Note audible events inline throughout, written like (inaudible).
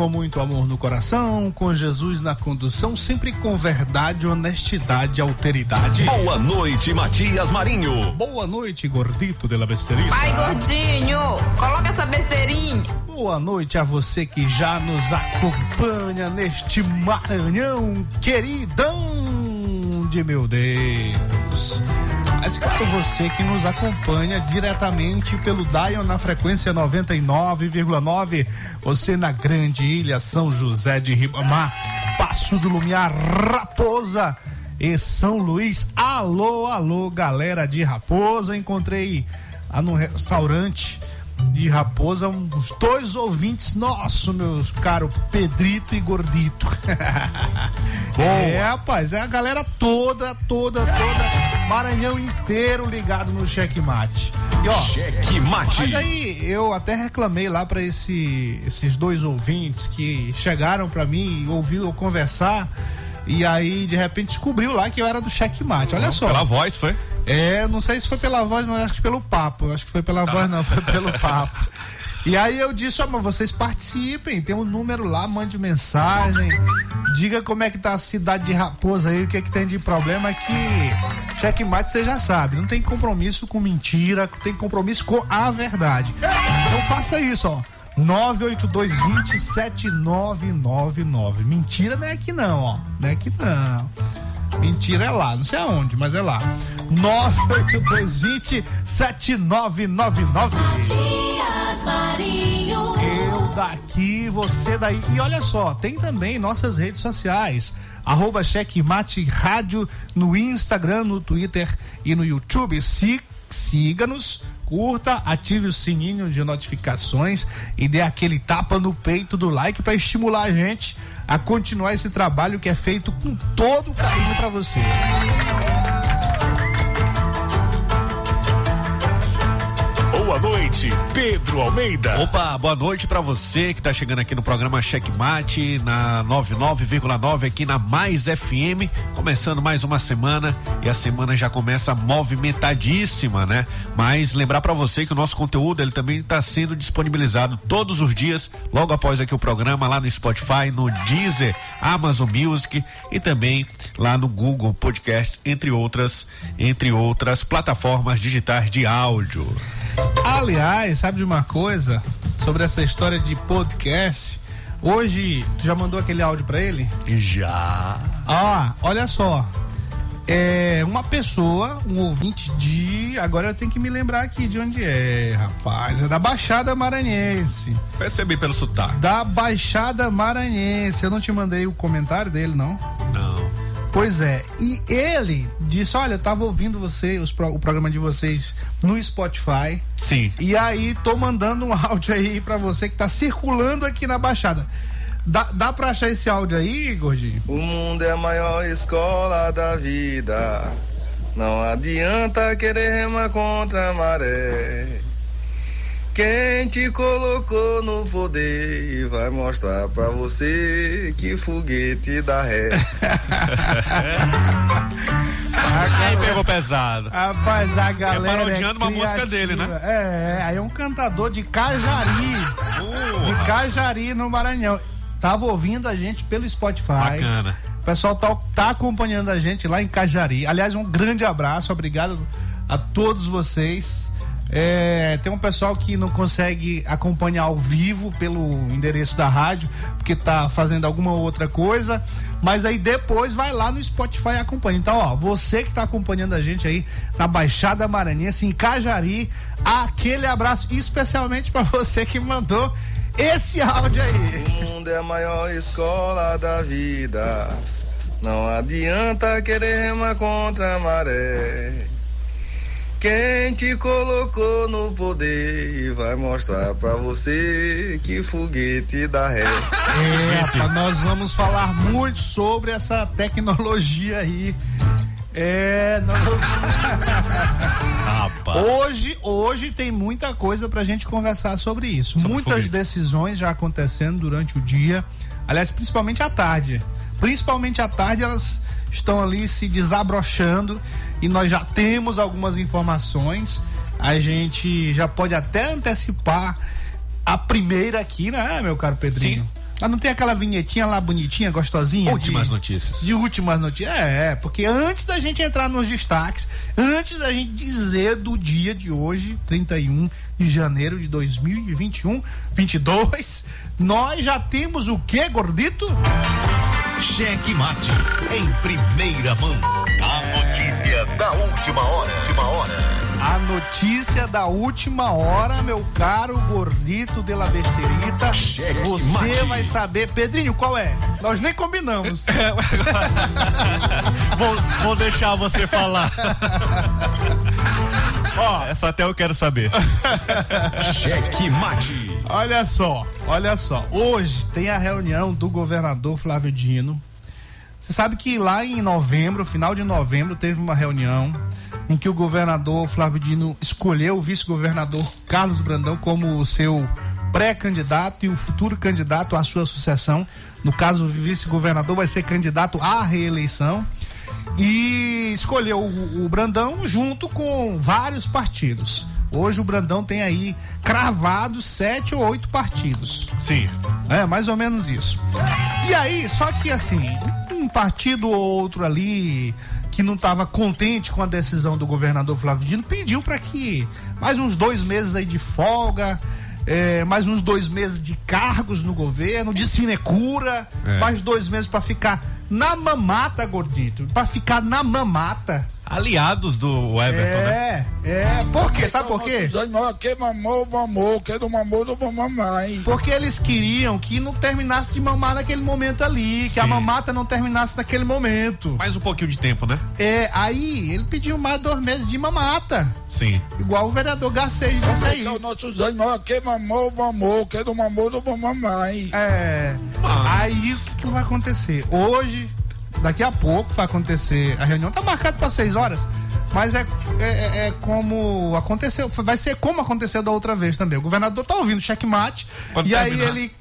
Com muito amor no coração, com Jesus na condução, sempre com verdade, honestidade e alteridade. Boa noite, Matias Marinho. Boa noite, gordito de la besteirinha. Ai, gordinho, coloca essa besteirinha. Boa noite a você que já nos acompanha neste Maranhão, queridão de meu Deus. Mas claro, você que nos acompanha diretamente pelo Dion na frequência 99,9, você na Grande Ilha São José de Ribamar, Passo do Lumiar, Raposa e São Luís. Alô, alô, galera de Raposa. Encontrei lá no restaurante de Raposa uns dois ouvintes nossos, meus caros Pedrito e Gordito. (laughs) é, rapaz, é a galera toda, toda, toda, Maranhão inteiro ligado no checkmate. E ó, Cheque Mate. mas aí eu até reclamei lá para esse, esses dois ouvintes que chegaram para mim e ouviu eu conversar e aí de repente descobriu lá que eu era do checkmate. Olha só. Pela voz, foi? É, não sei se foi pela voz, mas acho que pelo papo. Acho que foi pela voz, não, foi pelo papo. E aí eu disse, ó, mas vocês participem, tem um número lá, mande mensagem, diga como é que tá a cidade de Raposa aí, o que é que tem de problema que checkmate você já sabe, não tem compromisso com mentira, tem compromisso com a verdade. Então faça isso, ó. 982207999. Mentira não é aqui não, ó. Não é aqui não. Mentira é lá, não sei aonde, mas é lá. 982207999. Matias Marinho. Eu daqui, você daí. E olha só, tem também nossas redes sociais. Arroba Checkmate Rádio no Instagram, no Twitter e no YouTube. Se, Siga-nos, curta, ative o sininho de notificações e dê aquele tapa no peito do like para estimular a gente a continuar esse trabalho que é feito com todo carinho para você. Boa noite, Pedro Almeida. Opa, boa noite pra você que tá chegando aqui no programa Checkmate na 99,9 aqui na Mais FM, começando mais uma semana e a semana já começa movimentadíssima, né? Mas lembrar pra você que o nosso conteúdo ele também tá sendo disponibilizado todos os dias, logo após aqui o programa lá no Spotify, no Deezer, Amazon Music e também lá no Google Podcast, entre outras, entre outras plataformas digitais de áudio. Aliás, sabe de uma coisa sobre essa história de podcast? Hoje, tu já mandou aquele áudio pra ele? Já. Ah, olha só. É uma pessoa, um ouvinte de. Agora eu tenho que me lembrar aqui de onde é, rapaz. É da Baixada Maranhense. Percebi pelo sotaque. Da Baixada Maranhense. Eu não te mandei o comentário dele, não? Não. Pois é, e ele disse: Olha, eu tava ouvindo você, os pro- o programa de vocês no Spotify. Sim. E aí, tô mandando um (laughs) áudio aí pra você que tá circulando aqui na Baixada. Dá, dá pra achar esse áudio aí, gordinho? O mundo é a maior escola da vida. Não adianta querer remar contra a maré. Quem te colocou no poder vai mostrar pra você que foguete dá ré. (laughs) Aí pegou pesado. Rapaz, a galera. parodiando uma música dele, né? É, aí é um cantador de Cajari. de Cajari no Maranhão. Tava ouvindo a gente pelo Spotify. Bacana. O pessoal tá, tá acompanhando a gente lá em Cajari. Aliás, um grande abraço, obrigado a todos vocês. É, tem um pessoal que não consegue acompanhar ao vivo pelo endereço da rádio, porque tá fazendo alguma outra coisa. Mas aí depois vai lá no Spotify e acompanha. Então, ó, você que tá acompanhando a gente aí na Baixada Maranhense, em Cajari, aquele abraço especialmente para você que mandou esse áudio aí. O mundo é a maior escola da vida. Não adianta querer remar contra a maré. Quem te colocou no poder vai mostrar pra você que foguete dá ré. É, rapaz, nós vamos falar muito sobre essa tecnologia aí. É, nós vamos- Rapaz. hoje, hoje tem muita coisa pra gente conversar sobre isso. Sobre Muitas foguete. decisões já acontecendo durante o dia. Aliás, principalmente à tarde. Principalmente à tarde elas estão ali se desabrochando e nós já temos algumas informações. A gente já pode até antecipar a primeira aqui, né, meu caro Pedrinho? Sim. Mas não tem aquela vinhetinha lá bonitinha, gostosinha? Últimas de- notícias. de últimas notícias. É, é, porque antes da gente entrar nos destaques, antes da gente dizer do dia de hoje, 31 de janeiro de 2021, 22, nós já temos o que, gordito? Cheque Mate em primeira mão. A notícia da última hora. Última hora. A notícia da última hora, meu caro gordito de la besterita. Cheque Você mate. vai saber, Pedrinho, qual é? Nós nem combinamos. (laughs) vou, vou deixar você falar. Ó, essa até eu quero saber. Cheque Mate. Olha só, olha só. Hoje tem a reunião do governador Flávio Dino. Você sabe que lá em novembro, final de novembro, teve uma reunião em que o governador Flávio Dino escolheu o vice-governador Carlos Brandão como o seu pré-candidato e o futuro candidato à sua sucessão. No caso, o vice-governador vai ser candidato à reeleição. E escolheu o, o Brandão junto com vários partidos. Hoje o Brandão tem aí cravados sete ou oito partidos. Sim. É, mais ou menos isso. E aí, só que assim, um partido ou outro ali que não estava contente com a decisão do governador Flávio Dino pediu para que mais uns dois meses aí de folga, é, mais uns dois meses de cargos no governo, de sinecura, É. mais dois meses para ficar na mamata, gordito, para ficar na mamata. Aliados do Everton, né? É, é. Por quê? Sabe por quê? Que mamou, mamou, que do mamou, do mamãe. Porque eles queriam que não terminasse de mamar naquele momento ali, que a Sim. mamata não terminasse naquele momento. Mais um pouquinho de tempo, né? É, aí ele pediu mais dois meses de mamata, Sim. igual o vereador Garcês disse aí. Que é o nosso Zé que mamou, mamou, que do mamou, do mamãe. É, Mas- aí o que, que vai acontecer? Hoje, daqui a pouco vai acontecer, a reunião tá marcada para seis horas, mas é, é, é- é como aconteceu, vai ser como aconteceu da outra vez também. O governador tá ouvindo o checkmate Quando e aí terminar. ele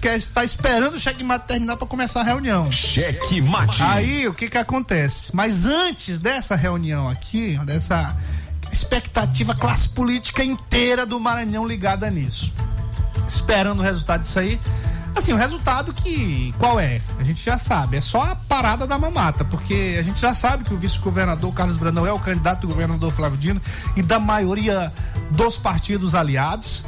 quer, tá esperando o checkmate terminar para começar a reunião. Cheque Mate. Aí o que que acontece? Mas antes dessa reunião aqui, dessa expectativa classe política inteira do Maranhão ligada nisso, esperando o resultado disso aí. Assim, o resultado que. Qual é? A gente já sabe. É só a parada da mamata, porque a gente já sabe que o vice-governador Carlos Brandão é o candidato do governador Flávio Dino e da maioria dos partidos aliados.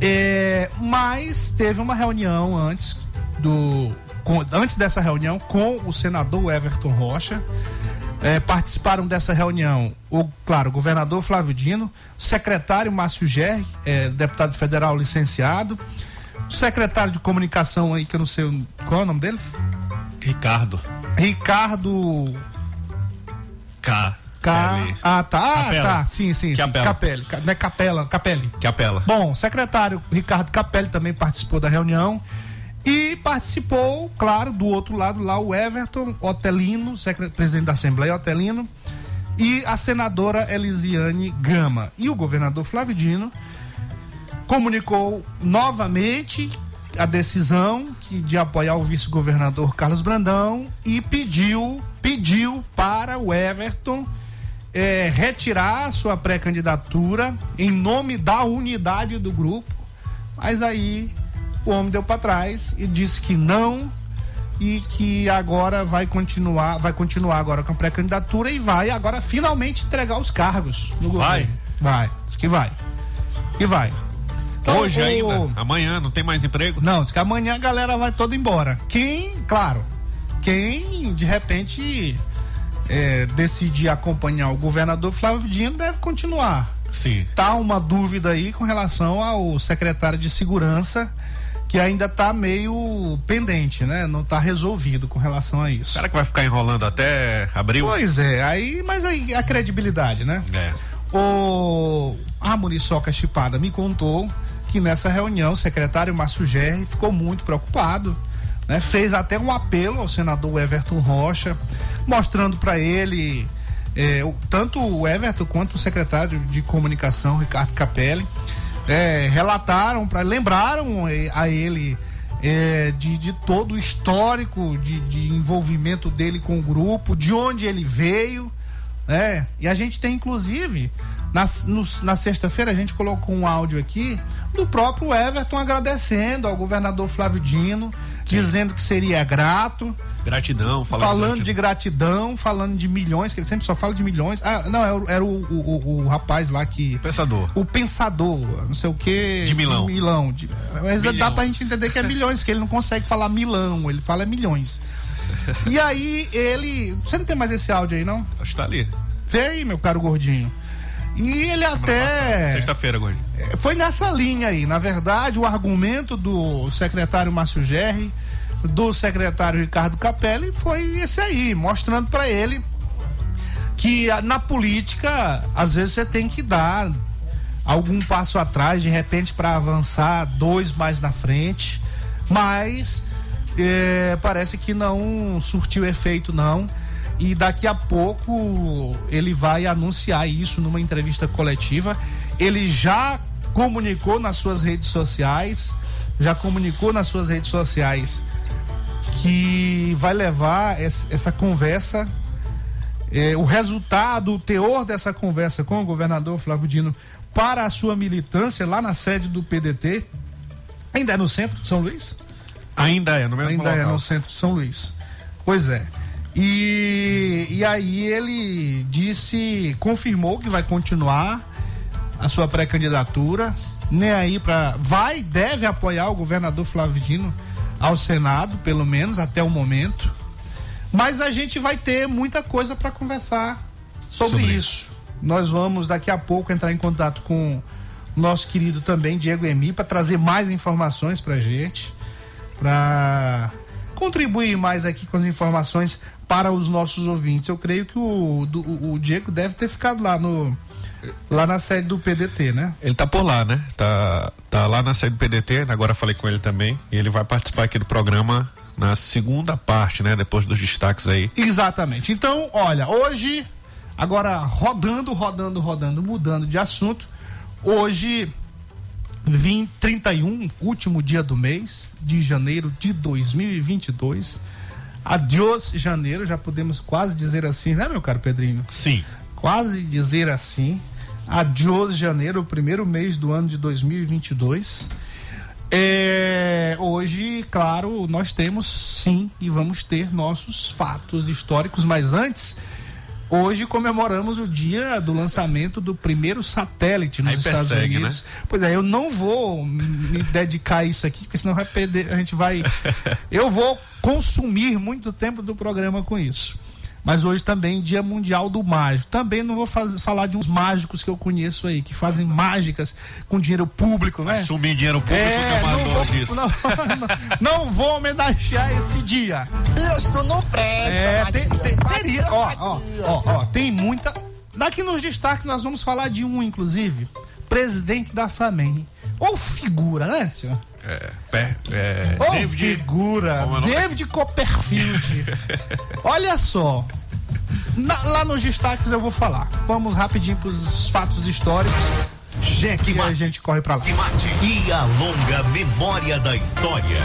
É, mas teve uma reunião antes do. com- antes dessa reunião com o senador Everton Rocha. É, participaram dessa reunião o, claro, o governador Flávio Dino, o secretário Márcio Gerri, é, deputado federal licenciado, o secretário de comunicação aí, que eu não sei qual é o nome dele? Ricardo. Ricardo K. K. Ah, tá. Ah, Capela. tá. Sim, sim, sim. Capela. Capelli. Ca- Não é Capela, Capelli. Que apela. Bom, o secretário Ricardo Capelli também participou da reunião. E participou, claro, do outro lado lá o Everton Otelino, presidente da Assembleia Otelino, e a senadora Elisiane Gama. E o governador Flávio Dino comunicou novamente a decisão que, de apoiar o vice-governador Carlos Brandão e pediu, pediu para o Everton eh, retirar a sua pré-candidatura em nome da unidade do grupo. Mas aí o homem deu para trás e disse que não e que agora vai continuar, vai continuar agora com a pré-candidatura e vai agora finalmente entregar os cargos no Vai? governo. Vai, diz que vai. Que vai. Então, Hoje o- ainda, amanhã, não tem mais emprego? Não, diz que amanhã a galera vai toda embora. Quem, claro, quem de repente é, decidir acompanhar o governador Flávio Dino deve continuar. Sim. Tá uma dúvida aí com relação ao secretário de segurança que ainda tá meio pendente, né? Não tá resolvido com relação a isso. Será que vai ficar enrolando até abril? Pois é, aí, mas aí a credibilidade, né? É. O a Muriçoca Chipada me contou que nessa reunião o secretário Márcio Gerri ficou muito preocupado, né? Fez até um apelo ao senador Everton Rocha, mostrando para ele eh, o- tanto o Everton quanto o secretário de comunicação Ricardo Capelli eh, relataram para lembraram eh, a ele de, de todo o histórico de, de envolvimento dele com o grupo, de onde ele veio, né? E a gente tem, inclusive, na, no- na sexta-feira, a gente colocou um áudio aqui do próprio Everton agradecendo ao governador Flávio Dino, dizendo que seria grato, Gratidão, falando, falando de gratidão, falando de milhões, que ele sempre só fala de milhões. Ah, não, era, o- era o, o- o- o rapaz lá que. Pensador. O pensador, não sei o que. De Milão. De Milão. de- mas dá Milhão. pra gente entender que é milhões, que ele não consegue falar Milão, ele fala milhões. E aí ele. Você não tem mais esse áudio aí, não? Acho que tá ali. Vê aí, meu caro gordinho. E ele até. Sexta-feira, Gordinho. É, Foi nessa linha aí. Na verdade, o argumento do secretário Márcio Gerri, do secretário Ricardo Capelli, foi esse aí, mostrando para ele que ah, na política, às vezes você tem que dar algum passo atrás, de repente, para avançar dois mais na frente, mas é, parece que não surtiu efeito, não. E daqui a pouco ele vai anunciar isso numa entrevista coletiva. Ele já comunicou nas suas redes sociais, já comunicou nas suas redes sociais que vai levar es- essa conversa, eh, o resultado, o teor dessa conversa com o governador Flávio Dino para a sua militância lá na sede do PDT. Ainda é no centro de São Luís? Ainda é, no mesmo Ainda é local. no centro de São Luís. Pois é. E, e aí ele disse, confirmou que vai continuar a sua pré-candidatura, nem aí para vai, deve apoiar o governador Flávio Dino ao Senado, pelo menos até o momento. Mas a gente vai ter muita coisa para conversar sobre, Sobre isso. Nós vamos daqui a pouco entrar em contato com o nosso querido também Diego Emi para trazer mais informações pra gente, para contribuir mais aqui com as informações para os nossos ouvintes. Eu creio que o, do- o, Diego deve ter ficado lá no lá na sede do PDT, né? Ele tá por lá, né? Tá, tá lá na sede do PDT, agora falei com ele também. E ele vai participar aqui do programa na segunda parte, né? Depois dos destaques aí. Exatamente. Então, olha, hoje, agora rodando, rodando, rodando, mudando de assunto. Hoje, vim 31, último dia do mês de janeiro de 2022. Adiós, janeiro, já podemos quase dizer assim, né, meu caro Pedrinho? Sim. Quase dizer assim. Adiós, janeiro, o primeiro mês do ano de 2022. É, hoje, claro, nós temos sim e vamos ter nossos fatos históricos, mas antes, hoje comemoramos o dia do lançamento do primeiro satélite nos Aí Estados persegue, Unidos. Pois é, eu não vou me dedicar a isso aqui, porque senão vai perder, a gente vai. (laughs) Eu vou consumir muito tempo do programa com isso. Mas hoje também Dia Mundial do Mágico. Também não vou faz- falar de uns mágicos que eu conheço aí, que fazem mágicas com dinheiro público, né? Sumir dinheiro público, É, o não vou, disso. não, não, (laughs) não vou homenagear esse dia. Isso não presta, É, tem, tem, teria, ó, ó, ó, ó, tem muita. Daqui nos destaques nós vamos falar de um, inclusive, presidente da Flamengo. Ou figura, né, senhor? É, pé, é, Ô, David. figura, é? David Copperfield. Olha só. Na- lá nos destaques eu vou falar. Vamos rapidinho pros fatos históricos Cheque e a gente corre pra lá. mate. E a longa memória da história.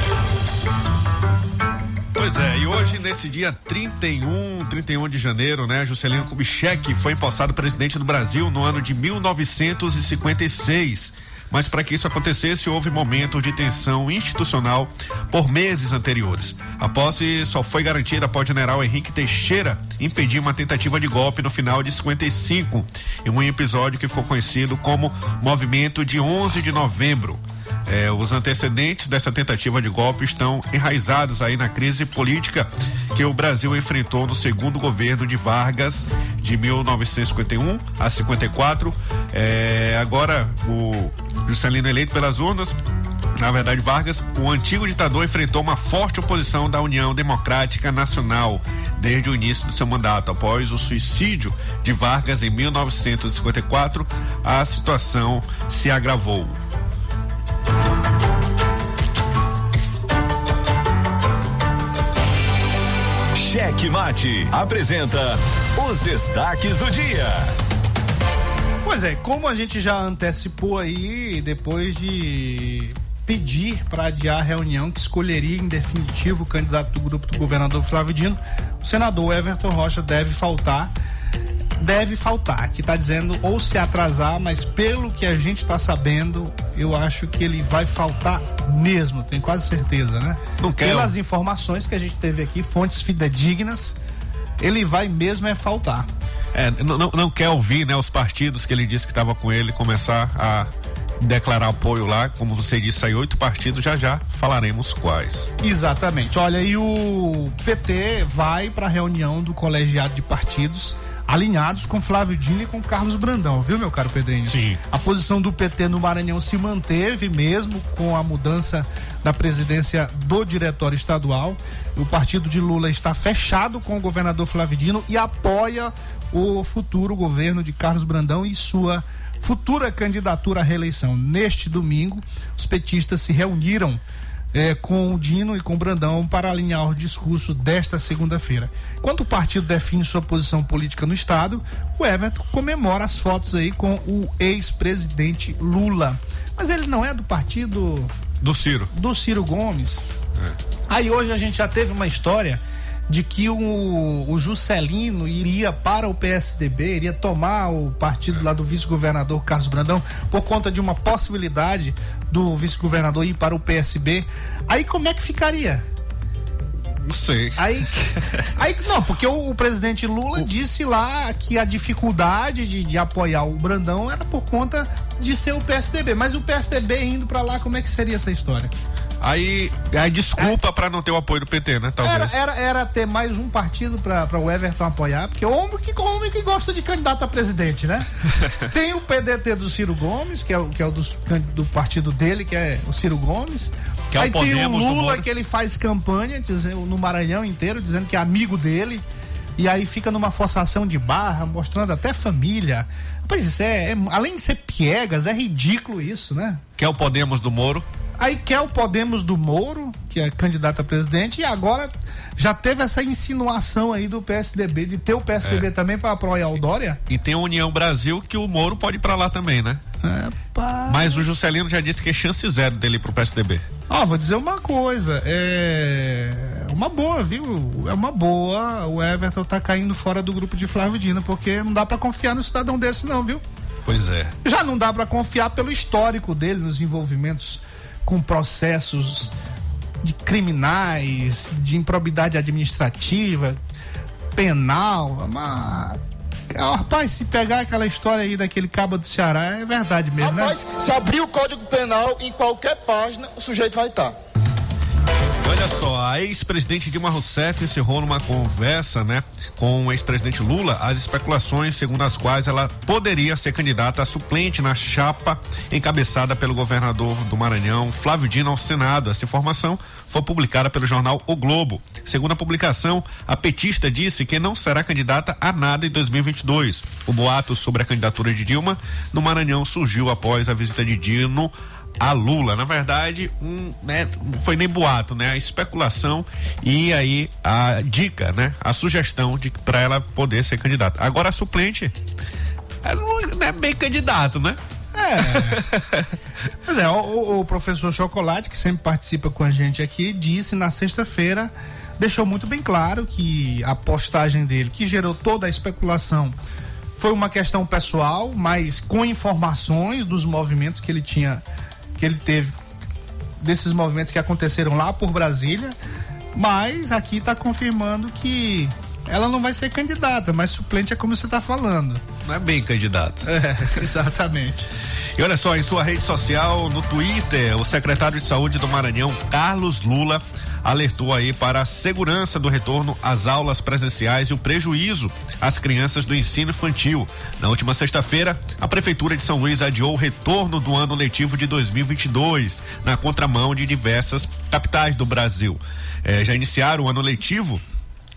Pois é, e hoje, nesse dia 31, 31 de janeiro, né, Juscelino Kubitschek foi empossado presidente do Brasil no ano de 1956. Mas para que isso acontecesse houve momentos de tensão institucional por meses anteriores. A posse só foi garantida após o general Henrique Teixeira impedir uma tentativa de golpe no final de 55, em um episódio que ficou conhecido como Movimento de 11 de Novembro. É, os antecedentes dessa tentativa de golpe estão enraizados aí na crise política que o Brasil enfrentou no segundo governo de Vargas de 1951 a 54. É, agora o Juscelino eleito pelas urnas na verdade, Vargas, o antigo ditador enfrentou uma forte oposição da União Democrática Nacional desde o início do seu mandato. Após o suicídio de Vargas em 1954, a situação se agravou. Cheque Mate apresenta os destaques do dia. Pois é, como a gente já antecipou aí, depois de pedir para adiar a reunião que escolheria em definitivo o candidato do grupo do governador Flávio Dino, o senador Everton Rocha deve faltar. Deve faltar, que está dizendo ou se atrasar, mas pelo que a gente está sabendo, eu acho que ele vai faltar mesmo, tenho quase certeza, né? Não quero. Pelas informações que a gente teve aqui, fontes fidedignas, ele vai mesmo é faltar. É, não, não, não quer ouvir, né, os partidos que ele disse que estava com ele começar a declarar apoio lá, como você disse, aí oito partidos, já já falaremos quais. Exatamente. Olha, e o PT vai para a reunião do colegiado de partidos alinhados com Flávio Dino e com Carlos Brandão, viu, meu caro Pedrinho? Sim. A posição do PT no Maranhão se manteve mesmo com a mudança da presidência do diretório estadual. O partido de Lula está fechado com o governador Flávio Dino e apoia o futuro governo de Carlos Brandão e sua futura candidatura à reeleição. Neste domingo, os petistas se reuniram eh, com o Dino e com o Brandão para alinhar o discurso desta segunda-feira. Enquanto o partido define sua posição política no estado, o Everton comemora as fotos aí com o ex-presidente Lula. Mas ele não é do partido Do Ciro. do Ciro Gomes. Aí hoje a gente já teve uma história de que o, o Juscelino iria para o PSDB, iria tomar o partido lá do vice-governador Carlos Brandão por conta de uma possibilidade do vice-governador ir para o PSB. Aí como é que ficaria? Não sei. Aí, aí não, porque o, o presidente Lula disse lá que a dificuldade de, de apoiar o Brandão era por conta de ser o PSDB. Mas o PSDB indo para lá, como é que seria essa história? Aí, aí desculpa pra não ter o apoio do PT, né? Talvez. Era, era, era ter mais um partido pra, pra o Everton apoiar, porque homem que, homem que gosta de candidato a presidente, né? (laughs) Tem o PDT do Ciro Gomes, que é, o- que é o do partido dele, que é o Ciro Gomes. Que é o Aí tem o Podemos do Lula, Moro. que ele faz campanha dizendo, no Maranhão inteiro, dizendo que é amigo dele. E aí fica numa forçação de barra, mostrando até família. Pois isso é, é- além de ser piegas, é ridículo isso, né? Que é o Podemos do Moro. Aí quer o Podemos do Moro, que é candidato a presidente, e agora já teve essa insinuação aí do PSDB, de ter o É. PSDB também para apoiar o Dória. E tem a União Brasil que o Moro pode ir pra lá também, né? Mas o Juscelino já disse que é chance zero dele ir pro PSDB. Ó, vou dizer uma coisa, é uma boa, viu? É uma boa. O Everton tá caindo fora do grupo de Flávio Dino, porque não dá para confiar no cidadão desse não, viu? Pois é. Já não dá para confiar pelo histórico dele nos envolvimentos com processos de criminais, de improbidade administrativa, penal, mas Ah, rapaz, se pegar aquela história aí daquele cabo do Ceará, é verdade mesmo, né? Rapaz, se abrir o Código Penal em qualquer página, o sujeito vai estar. Olha só, a ex-presidente Dilma Rousseff encerrou numa conversa, né, com o ex-presidente Lula as especulações segundo as quais ela poderia ser candidata a suplente na chapa encabeçada pelo governador do Maranhão, Flávio Dino, ao Senado. Essa informação foi publicada pelo jornal O Globo. Segundo a publicação, a petista disse que não será candidata a nada em 2022. O boato sobre a candidatura de Dilma no Maranhão surgiu após a visita de Dino a Lula. Na verdade, um, né, não foi nem boato, né? A especulação e aí a dica, né? A sugestão de para ela poder ser candidata. Agora a suplente ela não é bem candidato, né? (laughs) Pois é, o, o professor Chocolate, que sempre participa com a gente aqui, disse na sexta-feira, deixou muito bem claro que a postagem dele, que gerou toda a especulação foi uma questão pessoal, mas com informações dos movimentos que ele tinha, que ele teve, desses movimentos que aconteceram lá por Brasília, mas aqui está confirmando que ela não vai ser candidata, mas suplente é como você está falando. Não é bem candidato. É, (laughs) exatamente. E olha só, em sua rede social, no Twitter, o secretário de Saúde do Maranhão, Carlos Lula, alertou aí para a segurança do retorno às aulas presenciais e o prejuízo às crianças do ensino infantil. Na última sexta-feira, a Prefeitura de São Luís adiou o retorno do ano letivo de 2022, na contramão de diversas capitais do Brasil. Eh, já iniciaram o ano letivo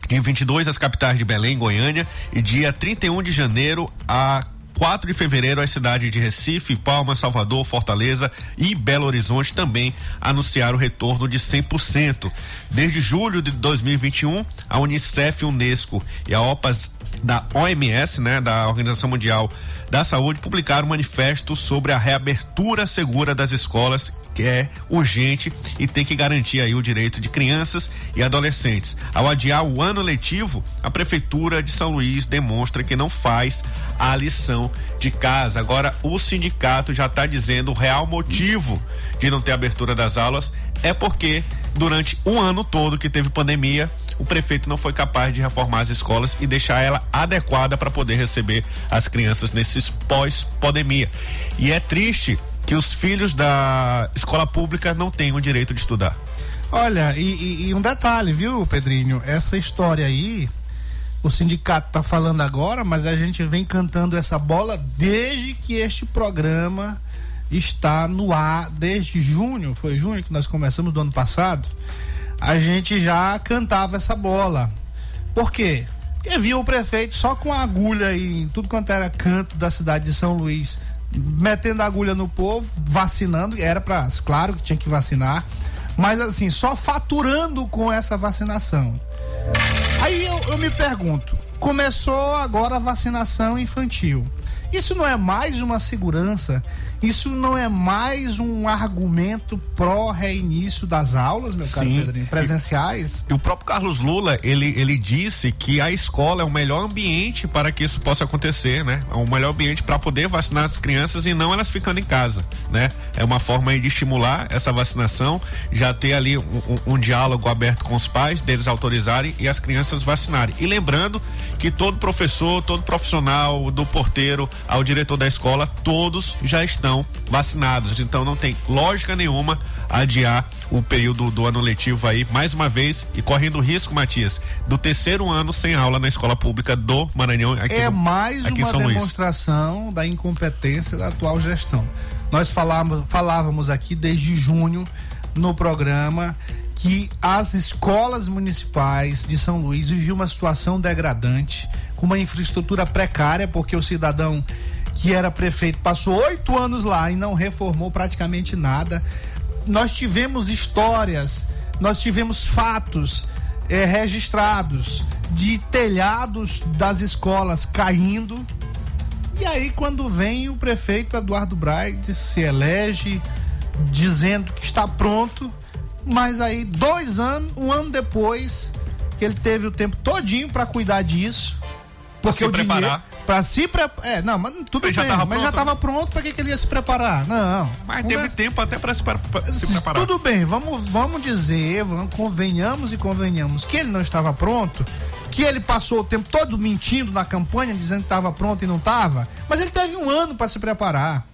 Dia 22, as capitais de Belém, Goiânia, e dia 31 de janeiro, a 4 de fevereiro, as cidades de Recife, Palmas, Salvador, Fortaleza e Belo Horizonte também anunciaram o retorno de 100%. Desde julho de 2021, a Unicef, Unesco e a OPAS da OMS, né, da Organização Mundial da Saúde, publicaram um manifesto sobre a reabertura segura das escolas que é urgente e tem que garantir aí o direito de crianças e adolescentes. Ao adiar o ano letivo, a prefeitura de São Luís demonstra que não faz a lição de casa. Agora o sindicato já está dizendo o real motivo de não ter abertura das aulas é porque durante um ano todo que teve pandemia, o prefeito não foi capaz de reformar as escolas e deixar ela adequada para poder receber as crianças nesses pós-pandemia. E é triste que os filhos da escola pública não tenham o direito de estudar. Olha, e, e, e um detalhe, viu, Pedrinho? Essa história aí, o sindicato tá falando agora, mas a gente vem cantando essa bola desde que este programa está no ar, desde junho, foi junho que nós começamos do ano passado, a gente já cantava essa bola. Por quê? Porque viu o prefeito só com a agulha em tudo quanto era canto da cidade de São Luís metendo agulha no povo, vacinando, era para, claro que tinha que vacinar, mas assim, só faturando com essa vacinação. Aí eu, eu me pergunto, começou agora a vacinação infantil. Isso não é mais uma segurança? Isso não é mais um argumento pró reinício das aulas, meu caro Pedrinho, presenciais? E, e, o próprio Carlos Lula, ele, ele disse que a escola é o melhor ambiente para que isso possa acontecer, né? É o melhor ambiente para poder vacinar as crianças e não elas ficando em casa, né? É uma forma de estimular essa vacinação, já ter ali um, um, um diálogo aberto com os pais, deles autorizarem e as crianças vacinarem. E lembrando que todo professor, todo profissional, do porteiro ao diretor da escola, todos já estão vacinados. Então não tem lógica nenhuma adiar o período do ano letivo aí, mais uma vez, e correndo risco, Matias, do terceiro ano sem aula na escola pública do Maranhão. Aqui é no, mais uma demonstração Luís. da incompetência da atual gestão. Nós falávamos, falávamos aqui desde junho no programa que as escolas municipais de São Luís viviam uma situação degradante, com uma infraestrutura precária, porque o cidadão que era prefeito passou oito anos lá e não reformou praticamente nada. Nós tivemos histórias, nós tivemos fatos eh, registrados de telhados das escolas caindo. E aí, quando vem o prefeito Eduardo Braide, se elege, dizendo que está pronto mas aí, dois anos, um ano depois, que ele teve o tempo todinho para cuidar disso. Porque pra se o preparar. Pra se preparar. É, não, mas tudo Ele bem. já mas já pronto, tava pronto, pra que, que ele ia se preparar? Não. Mas Conversa- teve tempo até para se, pre- pra se preparar. Tudo bem, vamos, vamos dizer, vamos, convenhamos e convenhamos que ele não estava pronto, que ele passou o tempo todo mentindo na campanha, dizendo que estava pronto e não estava, mas ele teve um ano para se preparar.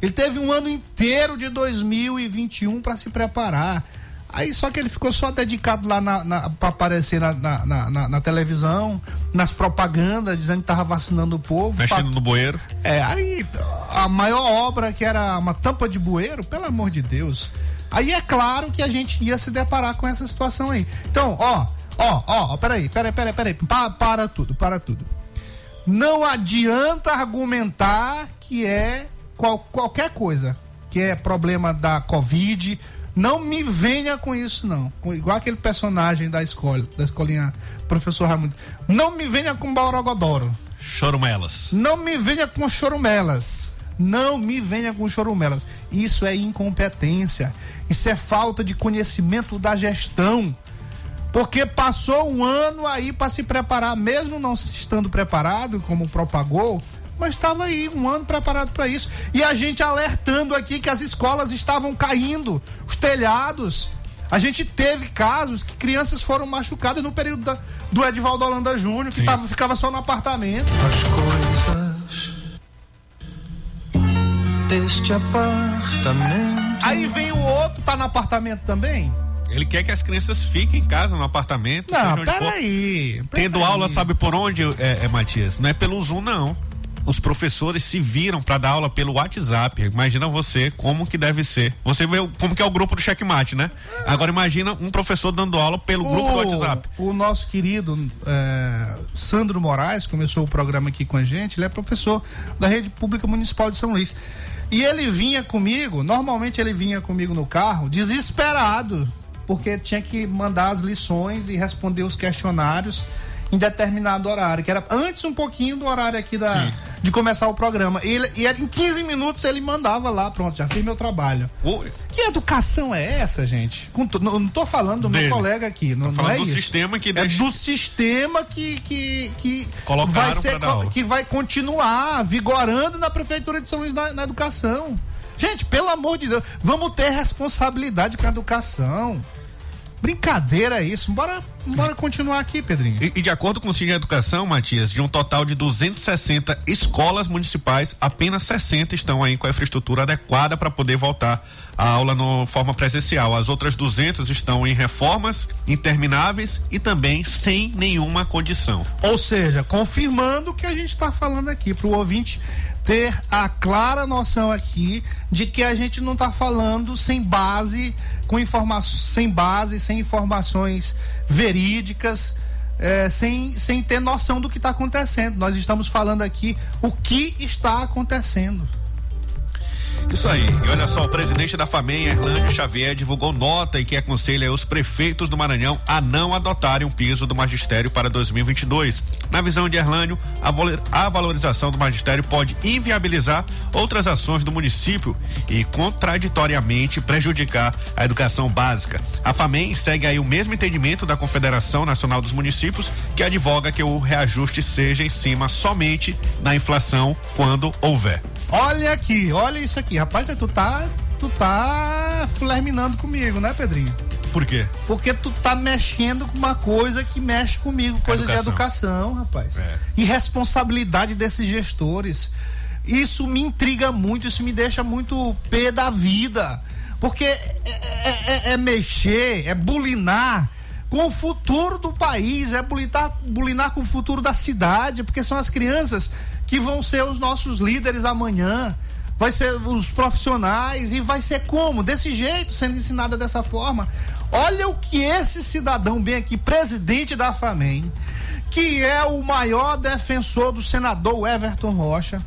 Ele teve um ano inteiro de 2021 para se preparar. Aí só que ele ficou só dedicado lá na, na, para aparecer na, na, na- na- televisão, nas propagandas, dizendo que estava vacinando o povo. Mexendo no bueiro. É, aí a maior obra que era uma tampa de bueiro, pelo amor de Deus. Aí é claro que a gente ia se deparar com essa situação aí. Então, ó, ó, ó, ó peraí, peraí, peraí, peraí. Pa, para tudo, para tudo. Não adianta argumentar que é qual- qualquer coisa, que é problema da Covid. Não me venha com isso, não. Com- Igual aquele personagem da escola, da escolinha, professor Raimundo. Não me venha com Borogodoro. Chorumelas. Não me venha com chorumelas. Não me venha com chorumelas. Isso é incompetência. Isso é falta de conhecimento da gestão. Porque passou um ano aí para se preparar, mesmo não estando preparado, como propagou, mas estava aí um ano preparado para isso. E a gente alertando aqui que as escolas estavam caindo, os telhados. A gente teve casos que crianças foram machucadas no período da, do Edivaldo Holanda Júnior, que tava, ficava só no apartamento. As coisas deste apartamento. Aí vem o outro, tá no apartamento também? Ele quer que as crianças fiquem em casa, no apartamento. Não, peraí. Tendo aula, sabe por onde, é, é, Matias? Não é pelo Zoom, não. Os professores se viram para dar aula pelo WhatsApp. Imagina você como que deve ser. Você vê o- como que é o grupo do checkmate, né? Agora imagina um professor dando aula pelo grupo do WhatsApp. O nosso querido é, Sandro Moraes começou o programa aqui com a gente. Ele é professor da Rede Pública Municipal de São Luís. E ele vinha comigo, normalmente ele vinha comigo no carro, desesperado, porque tinha que mandar as lições e responder os questionários em determinado horário, que era antes um pouquinho do horário aqui da, Sim. de começar o programa. E, ele, e em 15 minutos ele mandava lá, pronto, já fiz meu trabalho. O- Que educação é essa, gente? To- não, não tô falando do Dele. meu colega aqui, não, Tô não falando é do isso. sistema que é deixa- do sistema que que, que Colocaram vai ser que vai continuar vigorando na prefeitura de São Luís na, na educação. Gente, pelo amor de Deus, vamos ter responsabilidade com a educação. Brincadeira isso. Bora, bora continuar aqui, Pedrinho. E, e de acordo com o Cine Educação, Matias, de um total de 260 escolas municipais, apenas 60 estão aí com a infraestrutura adequada para poder voltar à aula no forma presencial. As outras 200 estão em reformas intermináveis e também sem nenhuma condição. Ou seja, confirmando o que a gente está falando aqui, para o ouvinte ter a clara noção aqui de que a gente não está falando sem base, com informações, sem base, sem informações verídicas, eh, sem, sem ter noção do que está acontecendo. Nós estamos falando aqui o que está acontecendo. Isso aí. E olha só, o presidente da FAMEM, Erlânio Xavier, divulgou nota em que aconselha os prefeitos do Maranhão a não adotarem um piso do magistério para 2022. Na visão de Erlânio, a valo- a valorização do magistério pode inviabilizar outras ações do município e contraditoriamente prejudicar a educação básica. A FAMEM segue aí o mesmo entendimento da Confederação Nacional dos Municípios, que advoga que o reajuste seja em cima somente da inflação quando houver. Olha aqui, olha isso aqui. Rapaz, tu tá, tu tá flerminando comigo, né, Pedrinho? Por quê? Porque tu tá mexendo com uma coisa que mexe comigo, coisa de educação, rapaz. É. E responsabilidade desses gestores. Isso me intriga muito, isso me deixa muito pé da vida. Porque é, é- é- é mexer, é bulinar com o futuro do país, é bulinar, bulinar com o futuro da cidade, porque são as crianças que vão ser os nossos líderes amanhã vai ser os profissionais e vai ser como? Desse jeito, sendo ensinada dessa forma. Olha o que esse cidadão bem aqui, presidente da FAMEM, que é o maior defensor do senador Everton Rocha,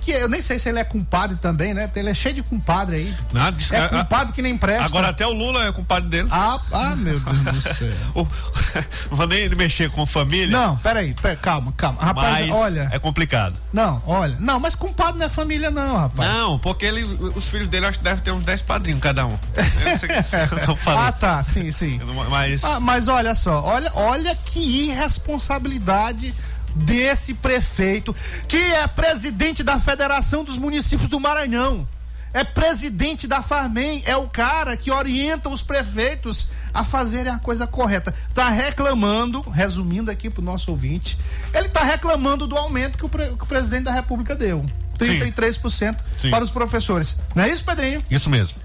que eu nem sei se ele é compadre também, né? Ele é cheio de compadre aí. Nada, É compadre que nem presta. Agora até o Lula é compadre dele. Ah, ah, meu Deus do céu. (laughs) O- (laughs) vou nem mexer com família. Não, peraí, peraí, calma, calma. Rapaz, mas olha. é complicado. Não, olha. Não, mas compadre não é família, não, rapaz. Não, porque ele, os filhos dele acho que devem ter uns 10 padrinhos cada um. Eu sei que (laughs) eu tô. Ah, tá, sim, sim. Mas Ah, mas olha só, olha, olha que irresponsabilidade desse prefeito, que é presidente da Federação dos Municípios do Maranhão. É presidente da Farmem, é o cara que orienta os prefeitos a fazerem a coisa correta. Tá reclamando, resumindo aqui pro nosso ouvinte, ele tá reclamando do aumento que o, pre- que o presidente da República deu. 33% Sim. para os professores. Não é isso, Pedrinho? isso mesmo.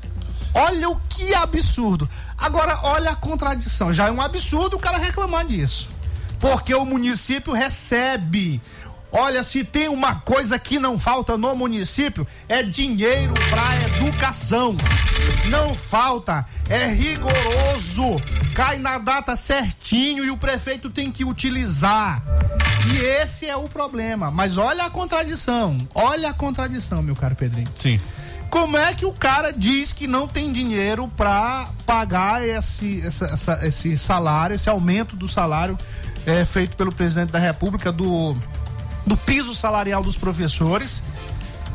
Olha o que absurdo. Agora, olha a contradição. Já é um absurdo o cara reclamar disso. Porque o município recebe. Olha, se tem uma coisa que não falta no município, é dinheiro para educação. Não falta, é rigoroso. Cai na data certinho e o prefeito tem que utilizar. E esse é o problema. Mas olha a contradição. Olha a contradição, meu caro Pedrinho. Sim. Como é que o cara diz que não tem dinheiro para pagar esse, essa- essa- esse salário, esse aumento do salário é, feito pelo presidente da República do, do piso salarial dos professores?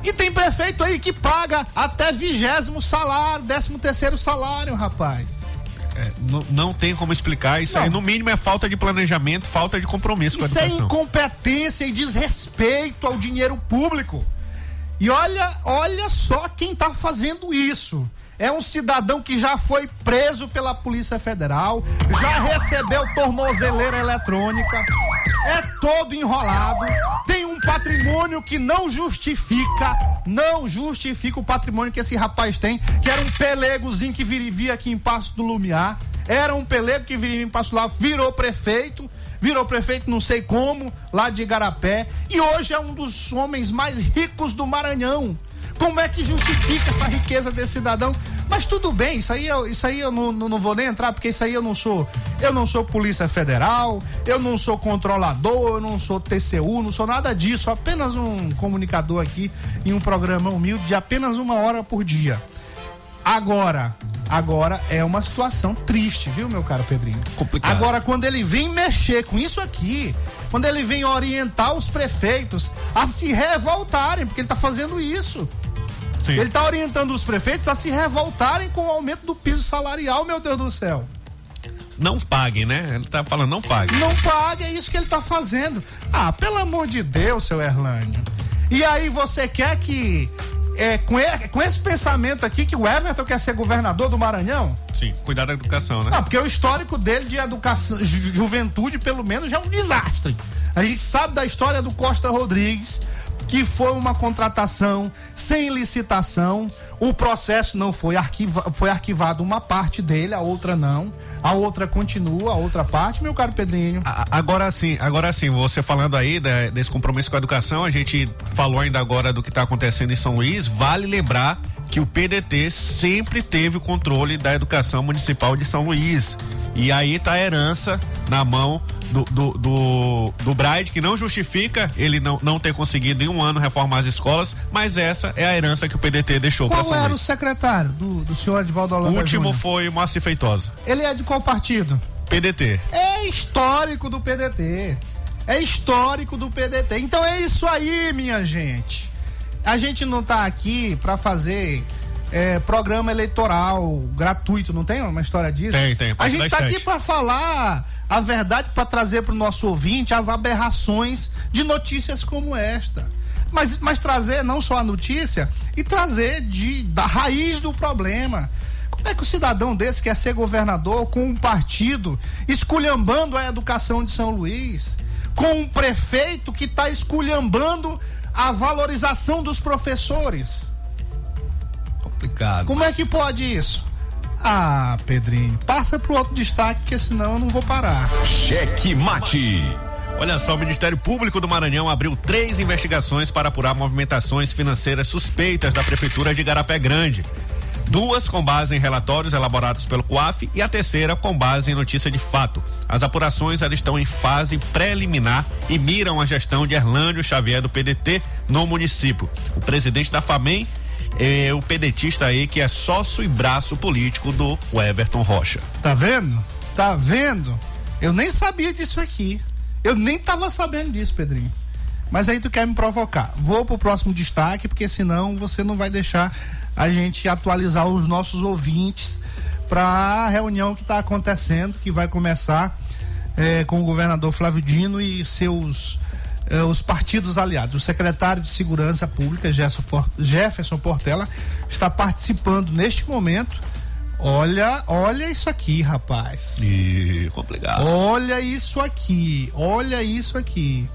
E tem prefeito aí que paga até vigésimo salário, décimo terceiro salário, rapaz. É, não, não tem como explicar isso Não. aí. No mínimo é falta de planejamento, falta de compromisso com a Isso é educação. incompetência e desrespeito ao dinheiro público. E olha, olha só quem está fazendo isso. É um cidadão que já foi preso pela Polícia Federal, já recebeu tornozeleira eletrônica, é todo enrolado, tem um patrimônio que não justifica, não justifica o patrimônio que esse rapaz tem, que era um pelegozinho que vivia aqui em Passo do Lumiar, era um pelego que vivia em Passo lá, virou prefeito, virou prefeito não sei como, lá de Igarapé, e hoje é um dos homens mais ricos do Maranhão. Como é que justifica essa riqueza desse cidadão? Mas tudo bem, isso aí eu, isso aí eu não, não, não vou nem entrar, porque isso aí eu não sou. Eu não sou Polícia Federal, eu não sou controlador, eu não sou TCU, não sou nada disso. Apenas um comunicador aqui em um programa humilde de apenas uma hora por dia. Agora, agora é uma situação triste, viu, meu caro Pedrinho? Complicado. Agora, quando ele vem mexer com isso aqui, quando ele vem orientar os prefeitos a se revoltarem, porque ele tá fazendo isso. Sim. Ele tá orientando os prefeitos a se revoltarem com o aumento do piso salarial, meu Deus do céu. Não paguem, né? Ele tá falando não pague. Não paga, é isso que ele tá fazendo. Ah, pelo amor de Deus, seu Erlânio. E aí você quer que. É, com, com esse pensamento aqui que o Everton quer ser governador do Maranhão? Sim, cuidar da educação, né? Não, porque o histórico dele de educação, ju- juventude, pelo menos, já é um desastre. A gente sabe da história do Costa Rodrigues, que foi uma contratação sem licitação. O processo não foi, arquiva, foi arquivado uma parte dele, a outra não. A outra continua, a outra parte, meu caro Pedrinho. Agora sim, agora sim, você falando aí da- desse compromisso com a educação, a gente falou ainda agora do que está acontecendo em São Luís. Vale lembrar que o PDT sempre teve o controle da educação municipal de São Luís. E aí tá a herança na mão do, do, do, do Braide, que não justifica ele não, não ter conseguido em um ano reformar as escolas, mas essa é a herança que o PDT deixou para Qual era o secretário do, do senhor Edvaldo O Holanda último Júnior? foi o Moacir Feitosa, Ele é de qual partido? PDT. É histórico do PDT. É histórico do PDT. Então é isso aí, minha gente. A gente não tá aqui pra fazer é, programa eleitoral gratuito, não tem uma história disso? Tem, tem, a gente tá sete. aqui pra falar a verdade, pra trazer pro nosso ouvinte as aberrações de notícias como esta. Mas, mas trazer não só a notícia, e trazer de, da raiz do problema. Como é que o cidadão desse quer ser governador com um partido esculhambando a educação de São Luís? Com um prefeito que está esculhambando a valorização dos professores? Complicado. Como é que pode isso? Ah, Pedrinho, passa pro outro destaque, porque senão eu não vou parar. Cheque Mate. Olha só, o Ministério Público do Maranhão abriu três investigações para apurar movimentações financeiras suspeitas da Prefeitura de Garapé Grande. Duas com base em relatórios elaborados pelo COAF e a terceira com base em notícia de fato. As apurações elas estão em fase preliminar e miram a gestão de Erlânio Xavier do PDT no município. O presidente da FAMEM é o pedetista aí que é sócio e braço político do Everton Rocha. Tá vendo? Tá vendo? Eu nem sabia disso aqui. Eu nem tava sabendo disso, Pedrinho. Mas aí tu quer me provocar. Vou pro próximo destaque, porque senão você não vai deixar a gente atualizar os nossos ouvintes para a reunião que está acontecendo, que vai começar eh, com o governador Flávio Dino e seus eh, os partidos aliados. O secretário de Segurança Pública, Jefferson Portela, está participando neste momento. Olha, olha isso aqui, rapaz. E complicado. Olha isso aqui, olha isso aqui.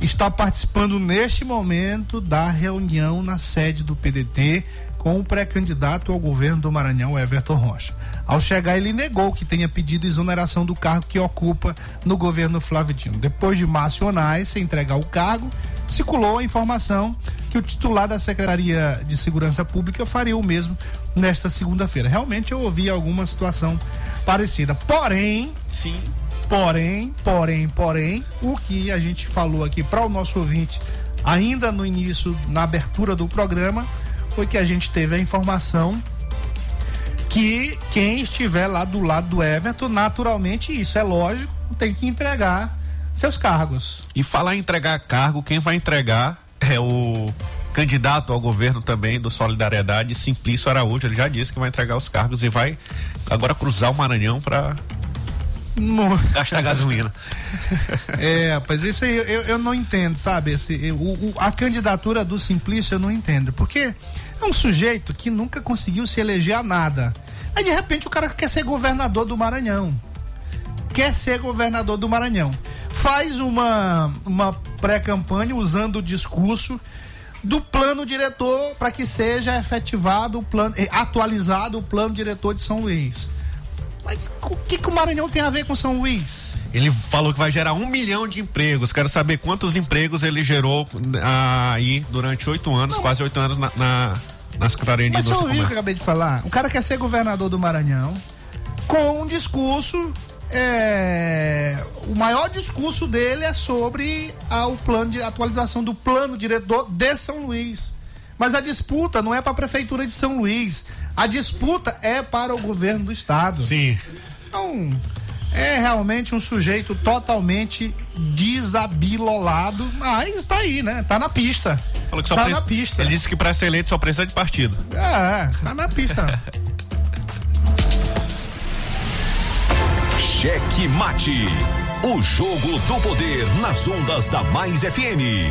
Está participando neste momento da reunião na sede do PDT com o pré-candidato ao governo do Maranhão, Everton Rocha. Ao chegar, ele negou que tenha pedido exoneração do cargo que ocupa no governo Flávio Dino. Depois de Márcio Onais se entregar o cargo, circulou a informação que o titular da Secretaria de Segurança Pública faria o mesmo nesta segunda-feira. Realmente eu ouvi alguma situação parecida. Porém, Sim. Porém, porém, porém, o que a gente falou aqui para o nosso ouvinte ainda no início, na abertura do programa, foi que a gente teve a informação que quem estiver lá do lado do Everton, naturalmente, isso é lógico, tem que entregar seus cargos. E falar em entregar cargo, quem vai entregar é o candidato ao governo também do Solidariedade, Simplício Araújo, ele já disse que vai entregar os cargos e vai agora cruzar o Maranhão para gastar gasolina. É, rapaz, isso aí eu, eu não entendo, sabe? Esse, o, o, a candidatura do Simplício eu não entendo, porque é um sujeito que nunca conseguiu se eleger a nada. Aí de repente o cara quer ser governador do Maranhão. Quer ser governador do Maranhão. Faz uma, uma pré-campanha usando o discurso do plano diretor para que seja efetivado o plano, eh, atualizado o plano diretor de São Luís. Mas o que, que o Maranhão tem a ver com São Luís? Ele falou que vai gerar um milhão de empregos. Quero saber quantos empregos ele gerou ah, aí durante oito anos, Não, quase oito anos na, na, na Secretaria de Mas Indústria. Mas ouviu o que eu acabei de falar? O cara quer ser governador do Maranhão com um discurso é, o maior discurso dele é sobre a, o plano de atualização do plano diretor de São Luís. Mas a disputa não é para a prefeitura de São Luís. A disputa é para o governo do estado. Sim. Então, é realmente um sujeito totalmente desabilolado, mas está aí, né? Tá na pista. Falou que só tá pre... na pista. Ele disse que para ser eleito só precisa de partido. É, tá na pista. (laughs) Cheque Mate. O jogo do poder nas ondas da Mais FM.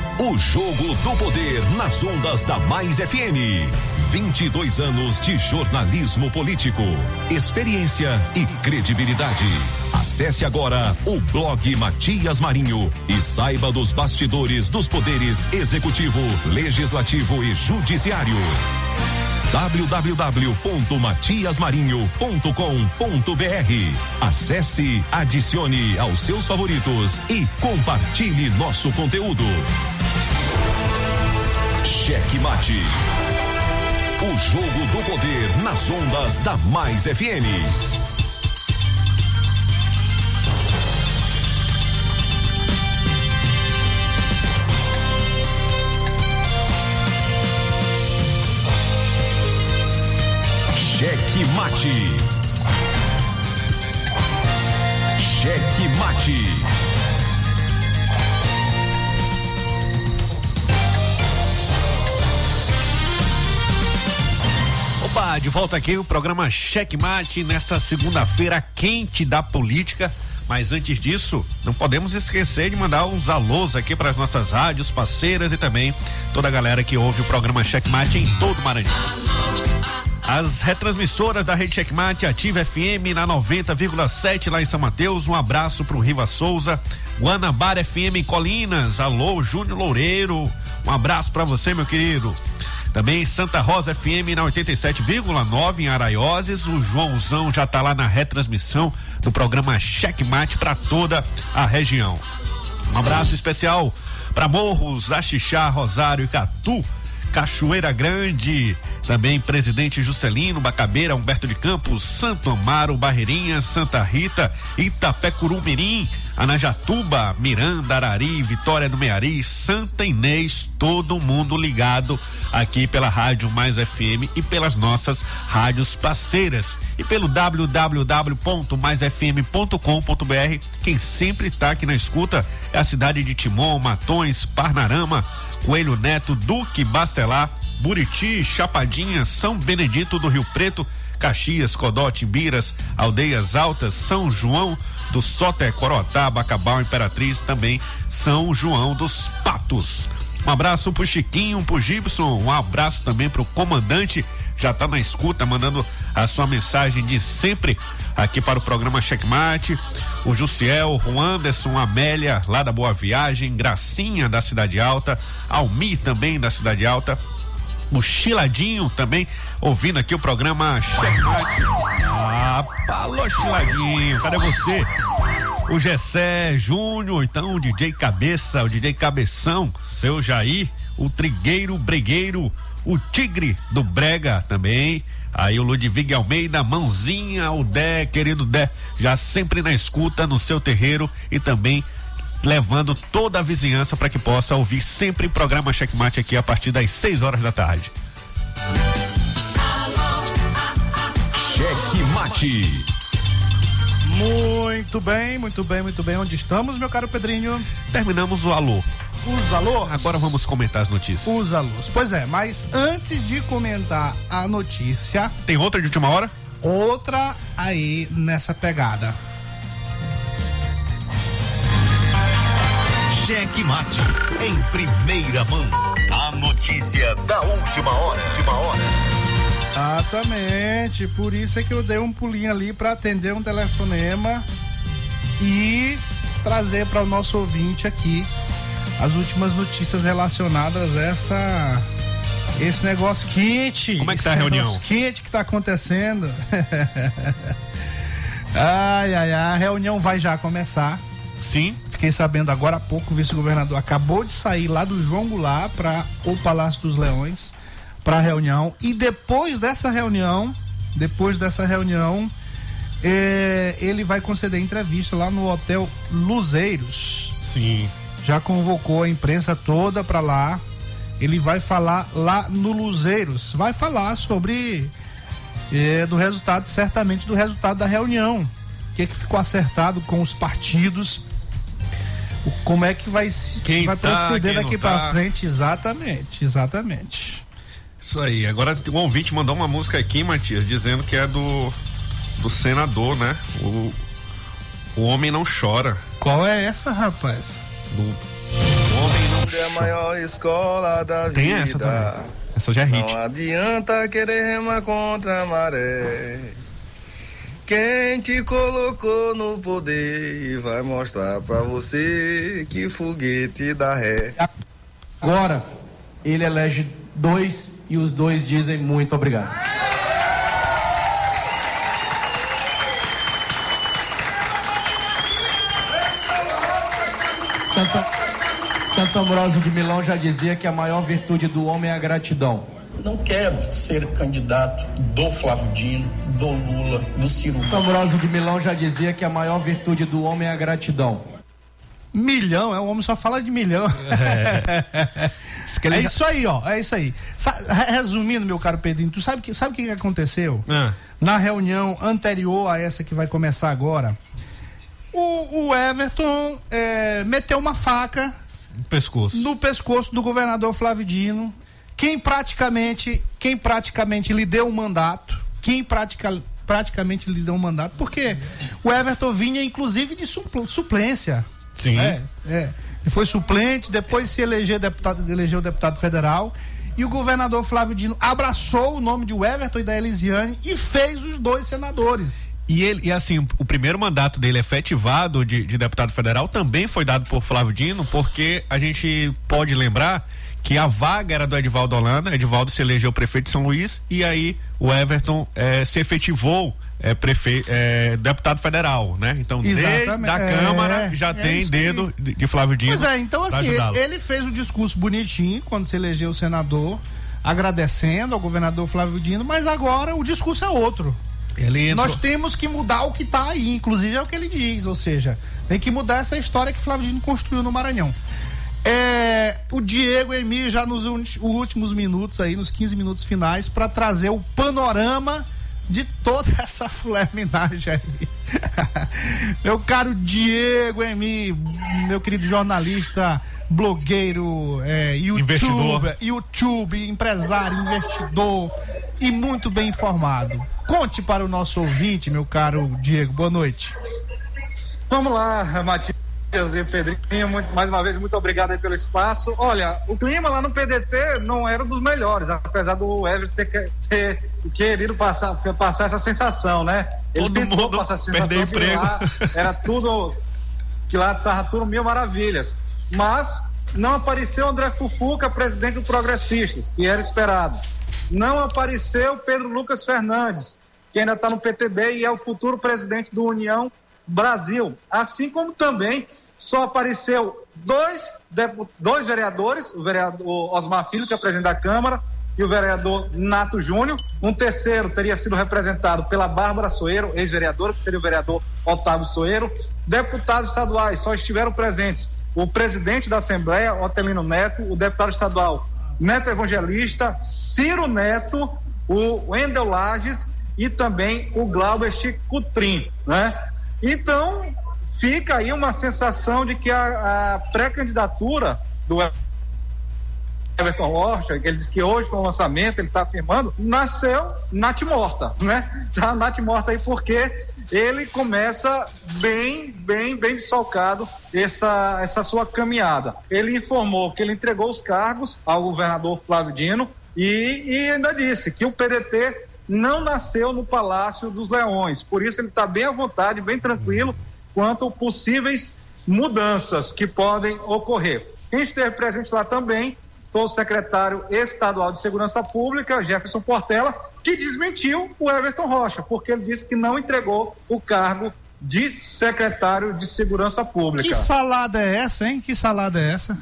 O Jogo do Poder nas ondas da Mais FM. 22 anos de jornalismo político, experiência e credibilidade. Acesse agora o blog Matias Marinho e saiba dos bastidores dos poderes executivo, legislativo e judiciário www.matiasmarinho.com.br. Acesse, adicione aos seus favoritos e compartilhe nosso conteúdo. Cheque Mate. O jogo do poder nas ondas da Mais FM. Cheque Mate. Cheque Mate. Opa, de volta aqui o programa Cheque Mate nessa segunda-feira quente da política. Mas antes disso, não podemos esquecer de mandar uns alôs aqui para as nossas rádios parceiras e também toda a galera que ouve o programa Checkmate em todo o Maranhão. As retransmissoras da Rede Checkmate, Ativa FM na 90,7 lá em São Mateus. Um abraço para o Riva Souza, Guanabara FM em Colinas. Alô, Júnior Loureiro. Um abraço para você, meu querido. Também Santa Rosa FM na 87,9 em Araioses. O Joãozão já está lá na retransmissão do programa Checkmate para toda a região. Um abraço especial para Morros, Axixá, Rosário Catu, Cachoeira Grande, também Presidente Juscelino, Bacabeira, Humberto de Campos, Santo Amaro, Barreirinha, Santa Rita, Itapé Curumirim, Anajatuba, Miranda, Arari, Vitória do Meari, Santa Inês, todo mundo ligado aqui pela Rádio Mais FM e pelas nossas rádios parceiras e pelo www.maisfm.com.br. Quem sempre está aqui na escuta é a cidade de Timon, Matões, Parnarama, Coelho Neto, Duque, Bacelar, Buriti, Chapadinha, São Benedito do Rio Preto, Caxias, Codó, Timbiras, Aldeias Altas, São João, do Soté, Corotá, Bacabal, Imperatriz, também São João dos Patos. Um abraço pro Chiquinho, pro Gibson, um abraço também pro comandante, já tá na escuta, mandando a sua mensagem de sempre aqui para o programa Checkmate. O Jussiel, o Anderson, Amélia, lá da Boa Viagem, Gracinha da Cidade Alta, Almi também da Cidade Alta, o Chiladinho também, ouvindo aqui o programa Checkmate. Ah, alô Chiladinho, cadê você? O Gessé Júnior, então o DJ Cabeça, o DJ Cabeção, seu Jair, o Trigueiro Bregueiro, o Tigre do Brega também. Aí o Ludwig Almeida, mãozinha, o Dé, querido Dé, já sempre na escuta no seu terreiro e também levando toda a vizinhança para que possa ouvir sempre o programa Checkmate aqui a partir das 6 horas da tarde. Mate. Muito bem, muito bem, muito bem. Onde estamos, meu caro Pedrinho? Terminamos o alô. Os alôs? Agora vamos comentar as notícias. Os alôs. Pois é, mas antes de comentar a notícia. Tem outra de última hora? Outra aí nessa pegada. Cheque Mate. Em primeira mão. A notícia da última hora. Última hora. Exatamente, por isso é que eu dei um pulinho ali para atender um telefonema e trazer para o nosso ouvinte aqui as últimas notícias relacionadas a essa esse negócio quente. Como é que tá a reunião? Quente que tá acontecendo. (laughs) ai, ai, ai, a reunião vai já começar. Sim. Fiquei sabendo agora há pouco, o vice-governador acabou de sair lá do João Goulart para o Palácio dos Leões para a reunião e depois dessa reunião, depois dessa reunião, eh, ele vai conceder entrevista lá no Hotel Luzeiros. Sim. Já convocou a imprensa toda para lá. Ele vai falar lá no Luzeiros, vai falar sobre eh, do resultado, certamente do resultado da reunião. O que, que ficou acertado com os partidos? O, como é que vai, se, Quem vai tá, proceder daqui não para tá. frente? Exatamente, exatamente. Isso aí. Agora o ouvinte mandou uma música aqui, Matias, dizendo que é do do senador, né? O, o homem não chora. Qual é essa, rapaz? Do o homem não É a maior escola da vida. Tem essa também. Essa já é hit. Não adianta querer remar contra a maré. Quem te colocou no poder vai mostrar pra você que foguete dá ré. Agora, ele elege dois e os dois dizem muito obrigado. Santa, Santo Ambrósio de Milão já dizia que a maior virtude do homem é a gratidão. Não quero ser candidato do Flávio Dino, do Lula, do Ciro. Santo Ambrósio de Milão já dizia que a maior virtude do homem é a gratidão. Milhão, é o homem só fala de milhão. É. (laughs) É, isso aí, ó. É isso aí. Resumindo, meu caro Pedrinho, tu sabe que sabe o que, aconteceu? Ah. Na reunião anterior a essa que vai começar agora, o, o Everton é, meteu uma faca No pescoço. no pescoço do governador Flávio Dino, quem praticamente, quem praticamente lhe deu um mandato, quem pratica, praticamente lhe deu um mandato, porque o Everton vinha inclusive de supl- suplência. Sim. É, é. Ele foi suplente, depois se elegeu deputado, elegeu deputado federal. E o governador Flávio Dino abraçou o nome de Everton e da Elisiane e fez os dois senadores. E ele, e assim, o primeiro mandato dele efetivado de, de deputado federal também foi dado por Flávio Dino, porque a gente pode lembrar que a vaga era do Edivaldo Holanda, Edivaldo se elegeu prefeito de São Luís e aí o Everton eh, se efetivou eh, prefe, eh, deputado federal, né? Então, desde Exatamente. a É, Câmara já é tem dedo de, de Flávio Dino. Pois é, então assim, ele fez o discurso bonitinho quando se elegeu senador, agradecendo ao governador Flávio Dino, mas agora o discurso é outro. Ele entrou- Nós temos que mudar o que está aí, inclusive é o que ele diz, ou seja, tem que mudar essa história que Flávio Dino construiu no Maranhão. É, o Diego Emi já nos últimos minutos aí, nos 15 minutos finais, para trazer o panorama de toda essa fleminagem aí. (laughs) meu caro Diego Emi, meu querido jornalista, blogueiro, é, youtuber, YouTube, empresário, investidor e muito bem informado. Conte para o nosso ouvinte, meu caro Diego. Boa noite. Vamos lá, Matias. e Pedrinho, muito, mais uma vez, muito obrigado aí pelo espaço. Olha, o clima lá no PDT não era dos melhores, apesar do Everton ter, ter querido passar, passar essa sensação, né? Ele Todo tentou mundo passar essa sensação perder emprego. Lá era tudo, que lá tava tudo mil maravilhas. Mas não apareceu André Fufuca, presidente do Progressistas, que era esperado. Não apareceu Pedro Lucas Fernandes, que ainda está no PTB e é o futuro presidente do União Brasil. Assim como também só apareceu dois, dois vereadores, o vereador Osmar Filho, que é presidente da Câmara, e o vereador Nato Júnior. Um terceiro teria sido representado pela Bárbara Soeiro, ex-vereadora, que seria o vereador Otávio Soeiro. Deputados estaduais só estiveram presentes o presidente da Assembleia, Otelino Neto, o deputado estadual Neto Evangelista, Ciro Neto, o Wendel Lages e também o Glauber Chicutrim, né? Então, fica aí uma sensação de que a, a pré-candidatura do Everton Rocha, que ele disse que hoje foi um lançamento, ele está afirmando, nasceu nat morta, né? Tá nat morta aí porque ele começa bem, bem, bem desfalcado essa, essa sua caminhada. Ele informou que ele entregou os cargos ao governador Flávio Dino e, e ainda disse que o PDT não nasceu no Palácio dos Leões. Por isso ele está bem à vontade, bem tranquilo quanto possíveis mudanças que podem ocorrer. Quem esteve presente lá também foi o secretário estadual de Segurança Pública, Jefferson Portela, que desmentiu o Everton Rocha, porque ele disse que não entregou o cargo de secretário de Segurança Pública. Que salada é essa, hein? Que salada é essa?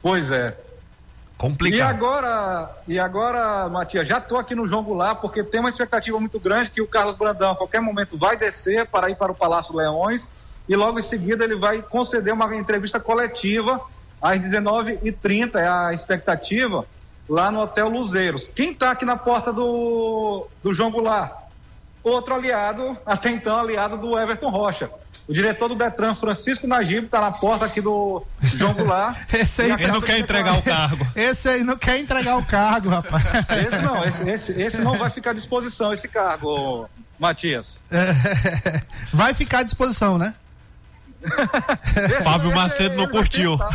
Pois é. Complicado. E agora, e agora, Matias, já estou aqui no João Goulart, porque tem uma expectativa muito grande que o Carlos Brandão, a qualquer momento, vai descer para ir para o Palácio Leões e logo em seguida ele vai conceder uma entrevista coletiva às 19h30, é a expectativa, lá no Hotel Luzeiros. Quem está aqui na porta do, do João Goulart? Outro aliado, até então aliado do Everton Rocha. O diretor do Detran, Francisco Najib, está na porta aqui do João Goulart. (laughs) esse aí ele não quer entregar o cargo. (laughs) Esse aí não quer entregar o cargo, rapaz. Esse não, esse, esse, esse não vai ficar à disposição, esse cargo, Matias. (laughs) É, vai ficar à disposição, né? (laughs) Fábio Macedo não curtiu. (laughs)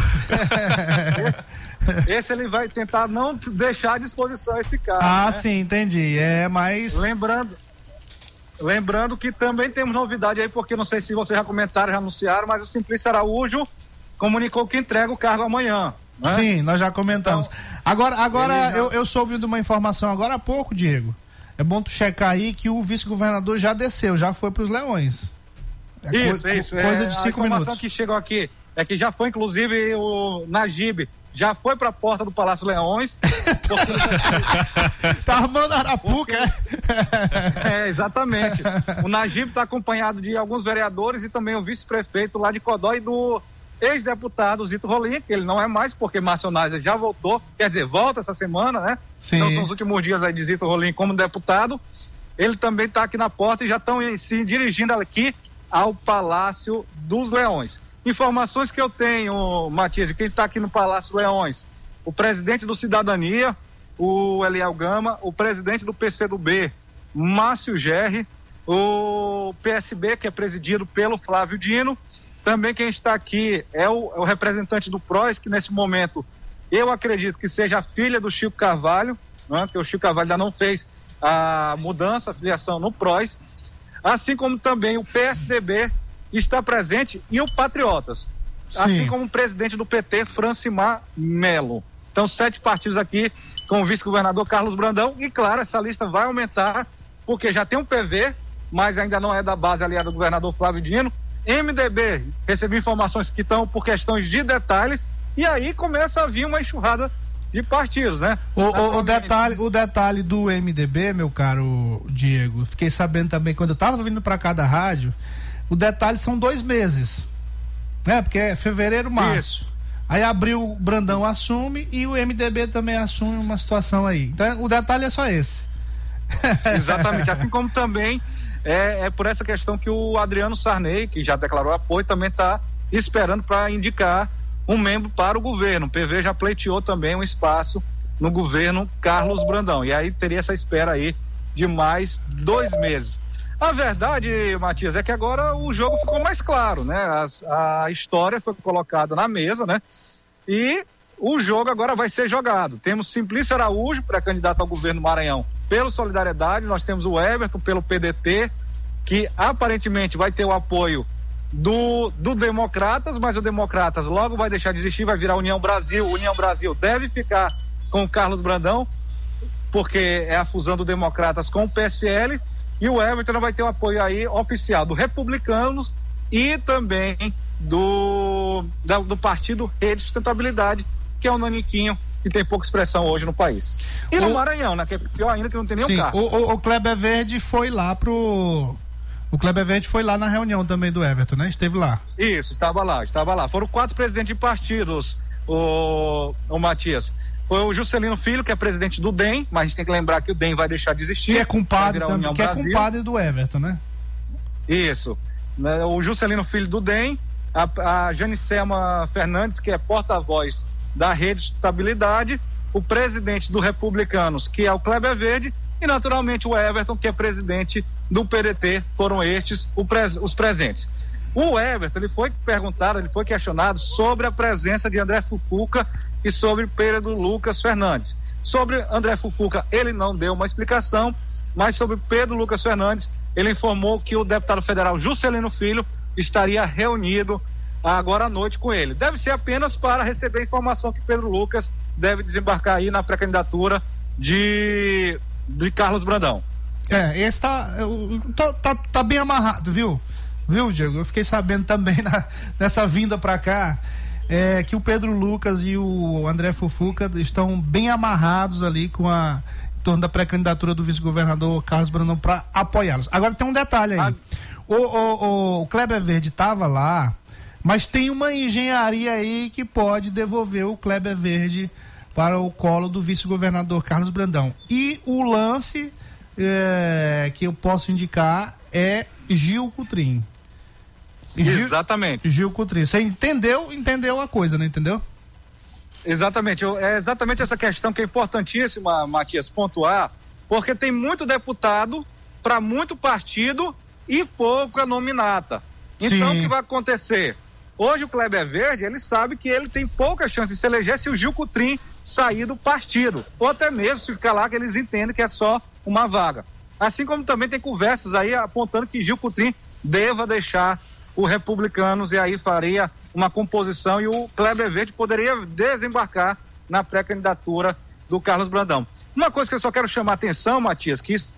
Esse, ele vai tentar não deixar à disposição esse carro. Ah, né? sim, entendi. É, mas. Lembrando, Lembrando que também temos novidade aí, porque não sei se vocês já comentaram, já anunciaram, mas o Simplício Araújo comunicou que entrega o cargo amanhã. Né? Sim, nós já comentamos. Então, agora, agora já... eu, eu soube de uma informação agora há pouco, Diego. É bom tu checar aí que o vice-governador já desceu, já foi para os Leões. É isso, co isso. Coisa é, de cinco a informação minutos. que chegou aqui é que já foi, inclusive, o Najib já foi para a porta do Palácio Leões. (laughs) Porque... tá armando Arapuca. Porque... é, exatamente. O Najib está acompanhado de alguns vereadores e também o vice-prefeito lá de Codó e do ex-deputado Zito Rolim, que ele não é mais, porque Márcio já voltou, quer dizer, volta essa semana, né? Sim. Então são os últimos dias aí de Zito Rolim como deputado. Ele também está aqui na porta e já estão se dirigindo aqui ao Palácio dos Leões. Informações que eu tenho, Matias, de quem está aqui no Palácio Leões. O presidente do Cidadania, o Eliel Gama, o presidente do PCdoB, Márcio Gerri, o PSB, que é presidido pelo Flávio Dino. Também quem está aqui é o, é o representante do PROS, que nesse momento eu acredito que seja a filha do Chico Carvalho, né, que o Chico Carvalho ainda não fez a mudança, a filiação no PROS, assim como também o PSDB, está presente e o Patriotas. Sim. Assim como o presidente do PT, Francimar Melo. Então, sete partidos aqui com o vice-governador Carlos Brandão. E, claro, essa lista vai aumentar, porque já tem um PV, mas ainda não é da base aliada do governador Flávio Dino. MDB, recebi informações que estão por questões de detalhes. E aí começa a vir uma enxurrada de partidos, né? O, o, o, detalhe, o detalhe do MDB, meu caro Diego, fiquei sabendo também quando eu estava vindo para cá da rádio, o detalhe são dois meses. Né? Porque é fevereiro, março. Isso. Aí abril, o Brandão assume e o MDB também assume uma situação aí. Então o detalhe é só esse. (laughs) Exatamente. Assim como também é, é por essa questão que o Adriano Sarney, que já declarou apoio, também está esperando para indicar um membro para o governo. O PV já pleiteou também um espaço no governo Carlos Brandão. E aí teria essa espera aí de mais dois meses. A verdade, Matias, é que agora o jogo ficou mais claro, né? As- a história foi colocada na mesa, né? E o jogo agora vai ser jogado. Temos Simplício Araújo, pré-candidato ao governo Maranhão, pelo Solidariedade. Nós temos o Everton pelo PDT, que aparentemente vai ter o apoio do, do Democratas, mas o Democratas logo vai deixar de existir, vai virar União Brasil. União Brasil deve ficar com o Carlos Brandão, porque é a fusão do Democratas com o PSL. E o Everton vai ter o apoio aí oficial do Republicanos e também do, da- do partido Rede Sustentabilidade, que é o Naniquinho, que tem pouca expressão hoje no país. E no O- Maranhão, né? Que é pior ainda que não tem nenhum Sim, carro. o, o, o Kleber Verde foi lá pro. O Kleber Verde foi lá na reunião também do Everton, né? Esteve lá. Isso, estava lá, estava lá. Foram quatro presidentes de partidos, o, o Matias. Foi o Juscelino Filho, que é presidente do DEM, mas a gente tem que lembrar que o DEM vai deixar de existir. Que é compadre também, que é compadre do Everton, né? Isso. Né, O Juscelino Filho do DEM, a, a Janicema Fernandes, que é porta-voz da Rede Estabilidade, o presidente do Republicanos, que é o Kleber Verde, e naturalmente o Everton, que é presidente do PDT, foram estes os presentes. O Everton, ele foi perguntado, ele foi questionado sobre a presença de André Fufuca e sobre Pedro Lucas Fernandes. Sobre André Fufuca, ele não deu uma explicação, mas sobre Pedro Lucas Fernandes, ele informou que o deputado federal Juscelino Filho estaria reunido agora à noite com ele. Deve ser apenas para receber a informação que Pedro Lucas deve desembarcar aí na pré-candidatura de, de Carlos Brandão. É, esse tá, tá, tá, tá bem amarrado, viu? Viu, Diego? Eu fiquei sabendo também na- nessa vinda pra cá é, que o Pedro Lucas e o André Fufuca estão bem amarrados ali com a em torno da pré-candidatura do vice-governador Carlos Brandão para apoiá-los. Agora tem um detalhe aí. O, o, o Kleber Verde estava lá, mas tem uma engenharia aí que pode devolver o Kleber Verde para o colo do vice-governador Carlos Brandão. E o lance é, que eu posso indicar é Gil Cutrim. Gil, Exatamente. Gil Cutrim. Você entendeu? Entendeu a coisa, não entendeu? Exatamente, eu- é exatamente essa questão que é importantíssima, Matias, pontuar, porque tem muito deputado para muito partido e pouca nominata. Então, Sim. o que vai acontecer? Hoje o Kleber Verde, ele sabe que ele tem pouca chance de se eleger se o Gil Cutrim sair do partido, ou até mesmo se ficar lá que eles entendem que é só uma vaga. Assim como também tem conversas aí apontando que Gil Cutrim deva deixar o Republicanos e aí faria uma composição e o Kleber Verde poderia desembarcar na pré-candidatura do Carlos Brandão. Uma coisa que eu só quero chamar a atenção, Matias, que isso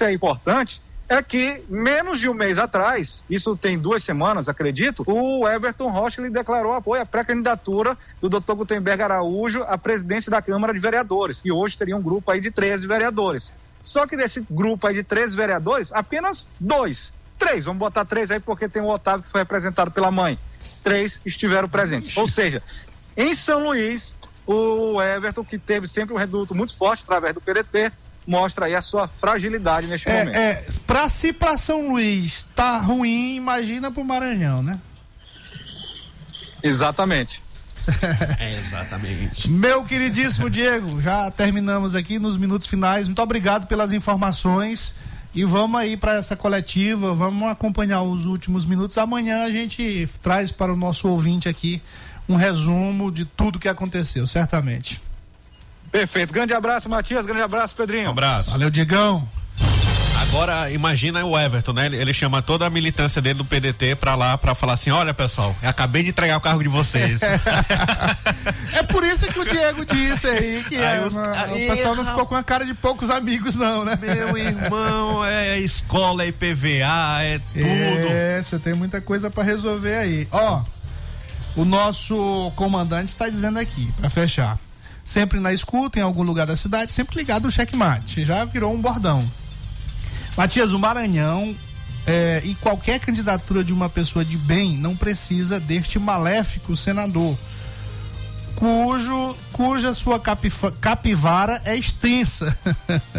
é importante, é que menos de um mês atrás, isso tem duas semanas, acredito, o Everton Rocha ele declarou apoio à pré-candidatura do Dr. Gutenberg Araújo à presidência da Câmara de Vereadores, que hoje teria um grupo aí de 13 vereadores. Só que desse grupo aí de 13 vereadores, apenas dois, três, vamos botar três aí porque tem o Otávio que foi representado pela mãe. Três estiveram presentes. Ou seja, em São Luís, o Everton, que teve sempre um reduto muito forte através do PDT, mostra aí a sua fragilidade neste momento. É, é, pra se pra São Luís tá ruim, imagina pro Maranhão, né? Exatamente. (laughs) É, exatamente. Meu queridíssimo Diego, já terminamos aqui nos minutos finais. Muito obrigado pelas informações. E vamos aí para essa coletiva, vamos acompanhar os últimos minutos. Amanhã a gente traz para o nosso ouvinte aqui um resumo de tudo que aconteceu, certamente. Perfeito. Grande abraço, Matias. Grande abraço, Pedrinho. Um abraço. Valeu, Diegão. Agora, imagina o Everton, né? Ele, ele chama toda a militância dele do PDT pra lá pra falar assim: olha, pessoal, eu acabei de entregar o cargo de vocês. (laughs) É por isso que o Diego disse aí que Aí é os- uma- aí, o pessoal não ficou com a cara de poucos amigos, não, né? Meu irmão, é escola, é IPVA, é tudo. É, você tem muita coisa para resolver aí. Ó, o nosso comandante está dizendo aqui, para fechar. Sempre na escuta, em algum lugar da cidade, sempre ligado no checkmate. Já virou um bordão. Matias, o Maranhão é, e qualquer candidatura de uma pessoa de bem não precisa deste maléfico senador, cujo, cuja sua capifa- capivara é extensa.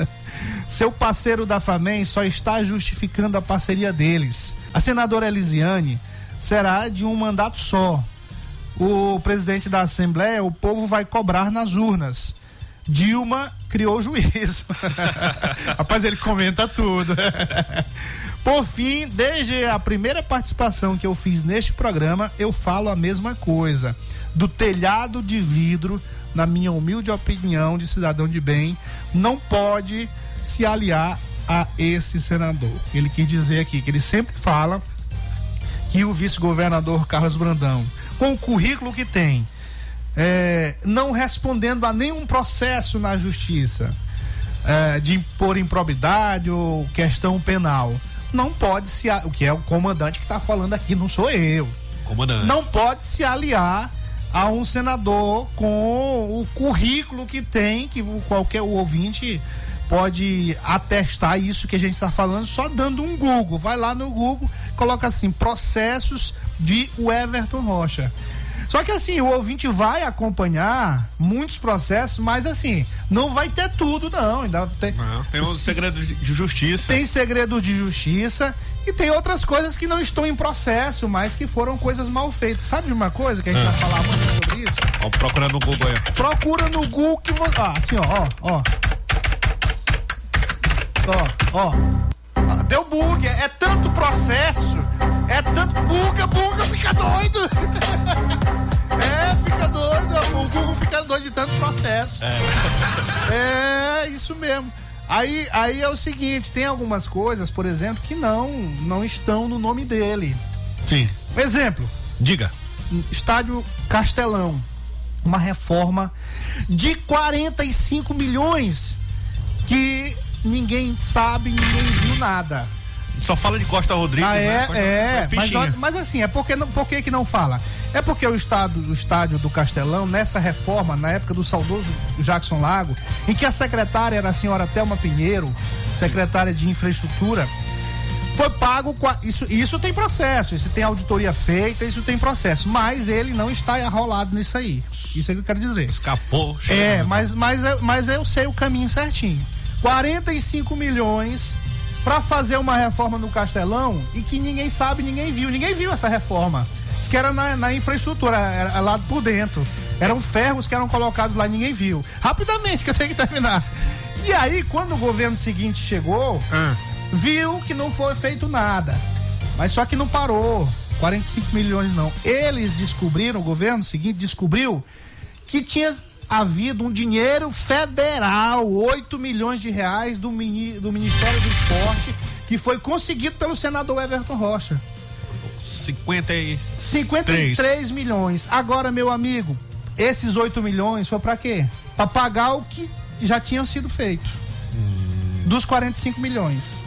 (laughs) Seu parceiro da FAMEM só está justificando a parceria deles. A senadora Elisiane será de um mandato só. O presidente da Assembleia, o povo vai cobrar nas urnas. Dilma criou juízo. (laughs) Rapaz, ele comenta tudo. (laughs) Por fim, desde a primeira participação que eu fiz neste programa, eu falo a mesma coisa. Do telhado de vidro, na minha humilde opinião de cidadão de bem, não pode se aliar a esse senador. Ele quis dizer aqui que ele sempre fala que o vice-governador Carlos Brandão, com o currículo que tem, é, não respondendo a nenhum processo na justiça é, de impor improbidade ou questão penal, não pode se. O que é o comandante que está falando aqui, não sou eu. Comandante. Não pode se aliar a um senador com o currículo que tem, que qualquer ouvinte pode atestar isso que a gente está falando só dando um Google. Vai lá no Google, coloca assim: processos de Everton Rocha. Só que assim, o ouvinte vai acompanhar muitos processos, mas assim, não vai ter tudo, não. Ainda tem, não, tem um segredo de justiça. Tem segredo de justiça e tem outras coisas que não estão em processo, mas que foram coisas mal feitas. Sabe de uma coisa que a gente ah. vai falar muito sobre isso? Ó, procura no Google aí. Procura no Google que você. Ah, assim, ó, ó, ó. Ó, ó. Ah, deu bug, é, é tanto processo, é tanto. Buga, buga, fica doido! (laughs) é, fica doido, o Google fica doido de tanto processo. É. (laughs) é, isso mesmo. Aí, aí é o seguinte, tem algumas coisas, por exemplo, que não, não estão no nome dele. Sim. Exemplo. Diga. Estádio Castelão. Uma reforma de 45 milhões que ninguém sabe, ninguém viu nada. Só fala de Costa Rodrigues. Ah, é, né? é. Mas, mas, assim, é porque não, por que, que não fala? É porque o estado, o estádio do Castelão, nessa reforma, na época do saudoso Jackson Lago, em que a secretária era a senhora Thelma Pinheiro, secretária de infraestrutura, foi pago. Isso, isso tem processo, isso tem auditoria feita, isso tem processo. Mas ele não está enrolado nisso aí. Isso é que eu quero dizer. Escapou. É, mas, mas, mas eu sei o caminho certinho. 45 milhões para fazer uma reforma no Castelão e que ninguém sabe, ninguém viu. Ninguém viu essa reforma. Diz que era na, na infraestrutura, era lá por dentro. Eram ferros que eram colocados lá, ninguém viu. Rapidamente, que eu tenho que terminar. E aí, quando o governo seguinte chegou, ah. viu que não foi feito nada. Mas só que não parou. 45 milhões não. Eles descobriram, o governo seguinte descobriu que tinha havido um dinheiro federal, 8 milhões de reais do, mini, do Ministério do Esporte, que foi conseguido pelo senador Everton Rocha. 50 e... 53 milhões. Agora, meu amigo, esses 8 milhões foi para quê? Para pagar o que já tinha sido feito. Hum. Dos 45 milhões.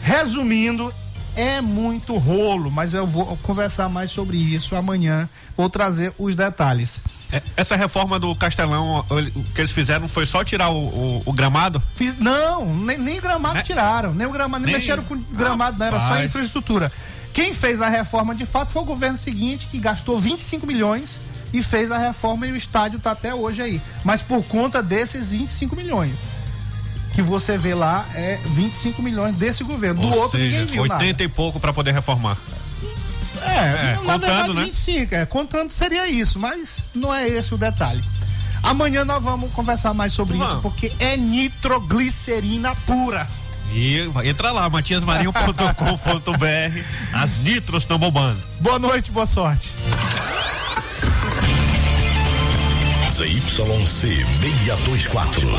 Resumindo, é muito rolo, mas eu vou conversar mais sobre isso amanhã. Vou trazer os detalhes. É, essa reforma do Castelão, o que eles fizeram foi só tirar o, o, o gramado? Fiz, não, nem, nem gramado é? tiraram, nem o gramado, nem, nem mexeram com gramado, não, era só infraestrutura. Quem fez a reforma de fato foi o governo seguinte, que gastou 25 milhões e fez a reforma e o estádio está até hoje aí. Mas por conta desses 25 milhões que você vê lá é 25 milhões desse governo. Do Ou outro seja, ninguém viu 80 nada. e pouco para poder reformar. É, é na contando, verdade, né? 25, é, contando seria isso, mas não é esse o detalhe. Amanhã nós vamos conversar mais sobre vamos. isso, porque é nitroglicerina pura. E entra lá, matiasmarinho.com.br. As nitros estão bombando. Boa noite, boa sorte. ZYC 624.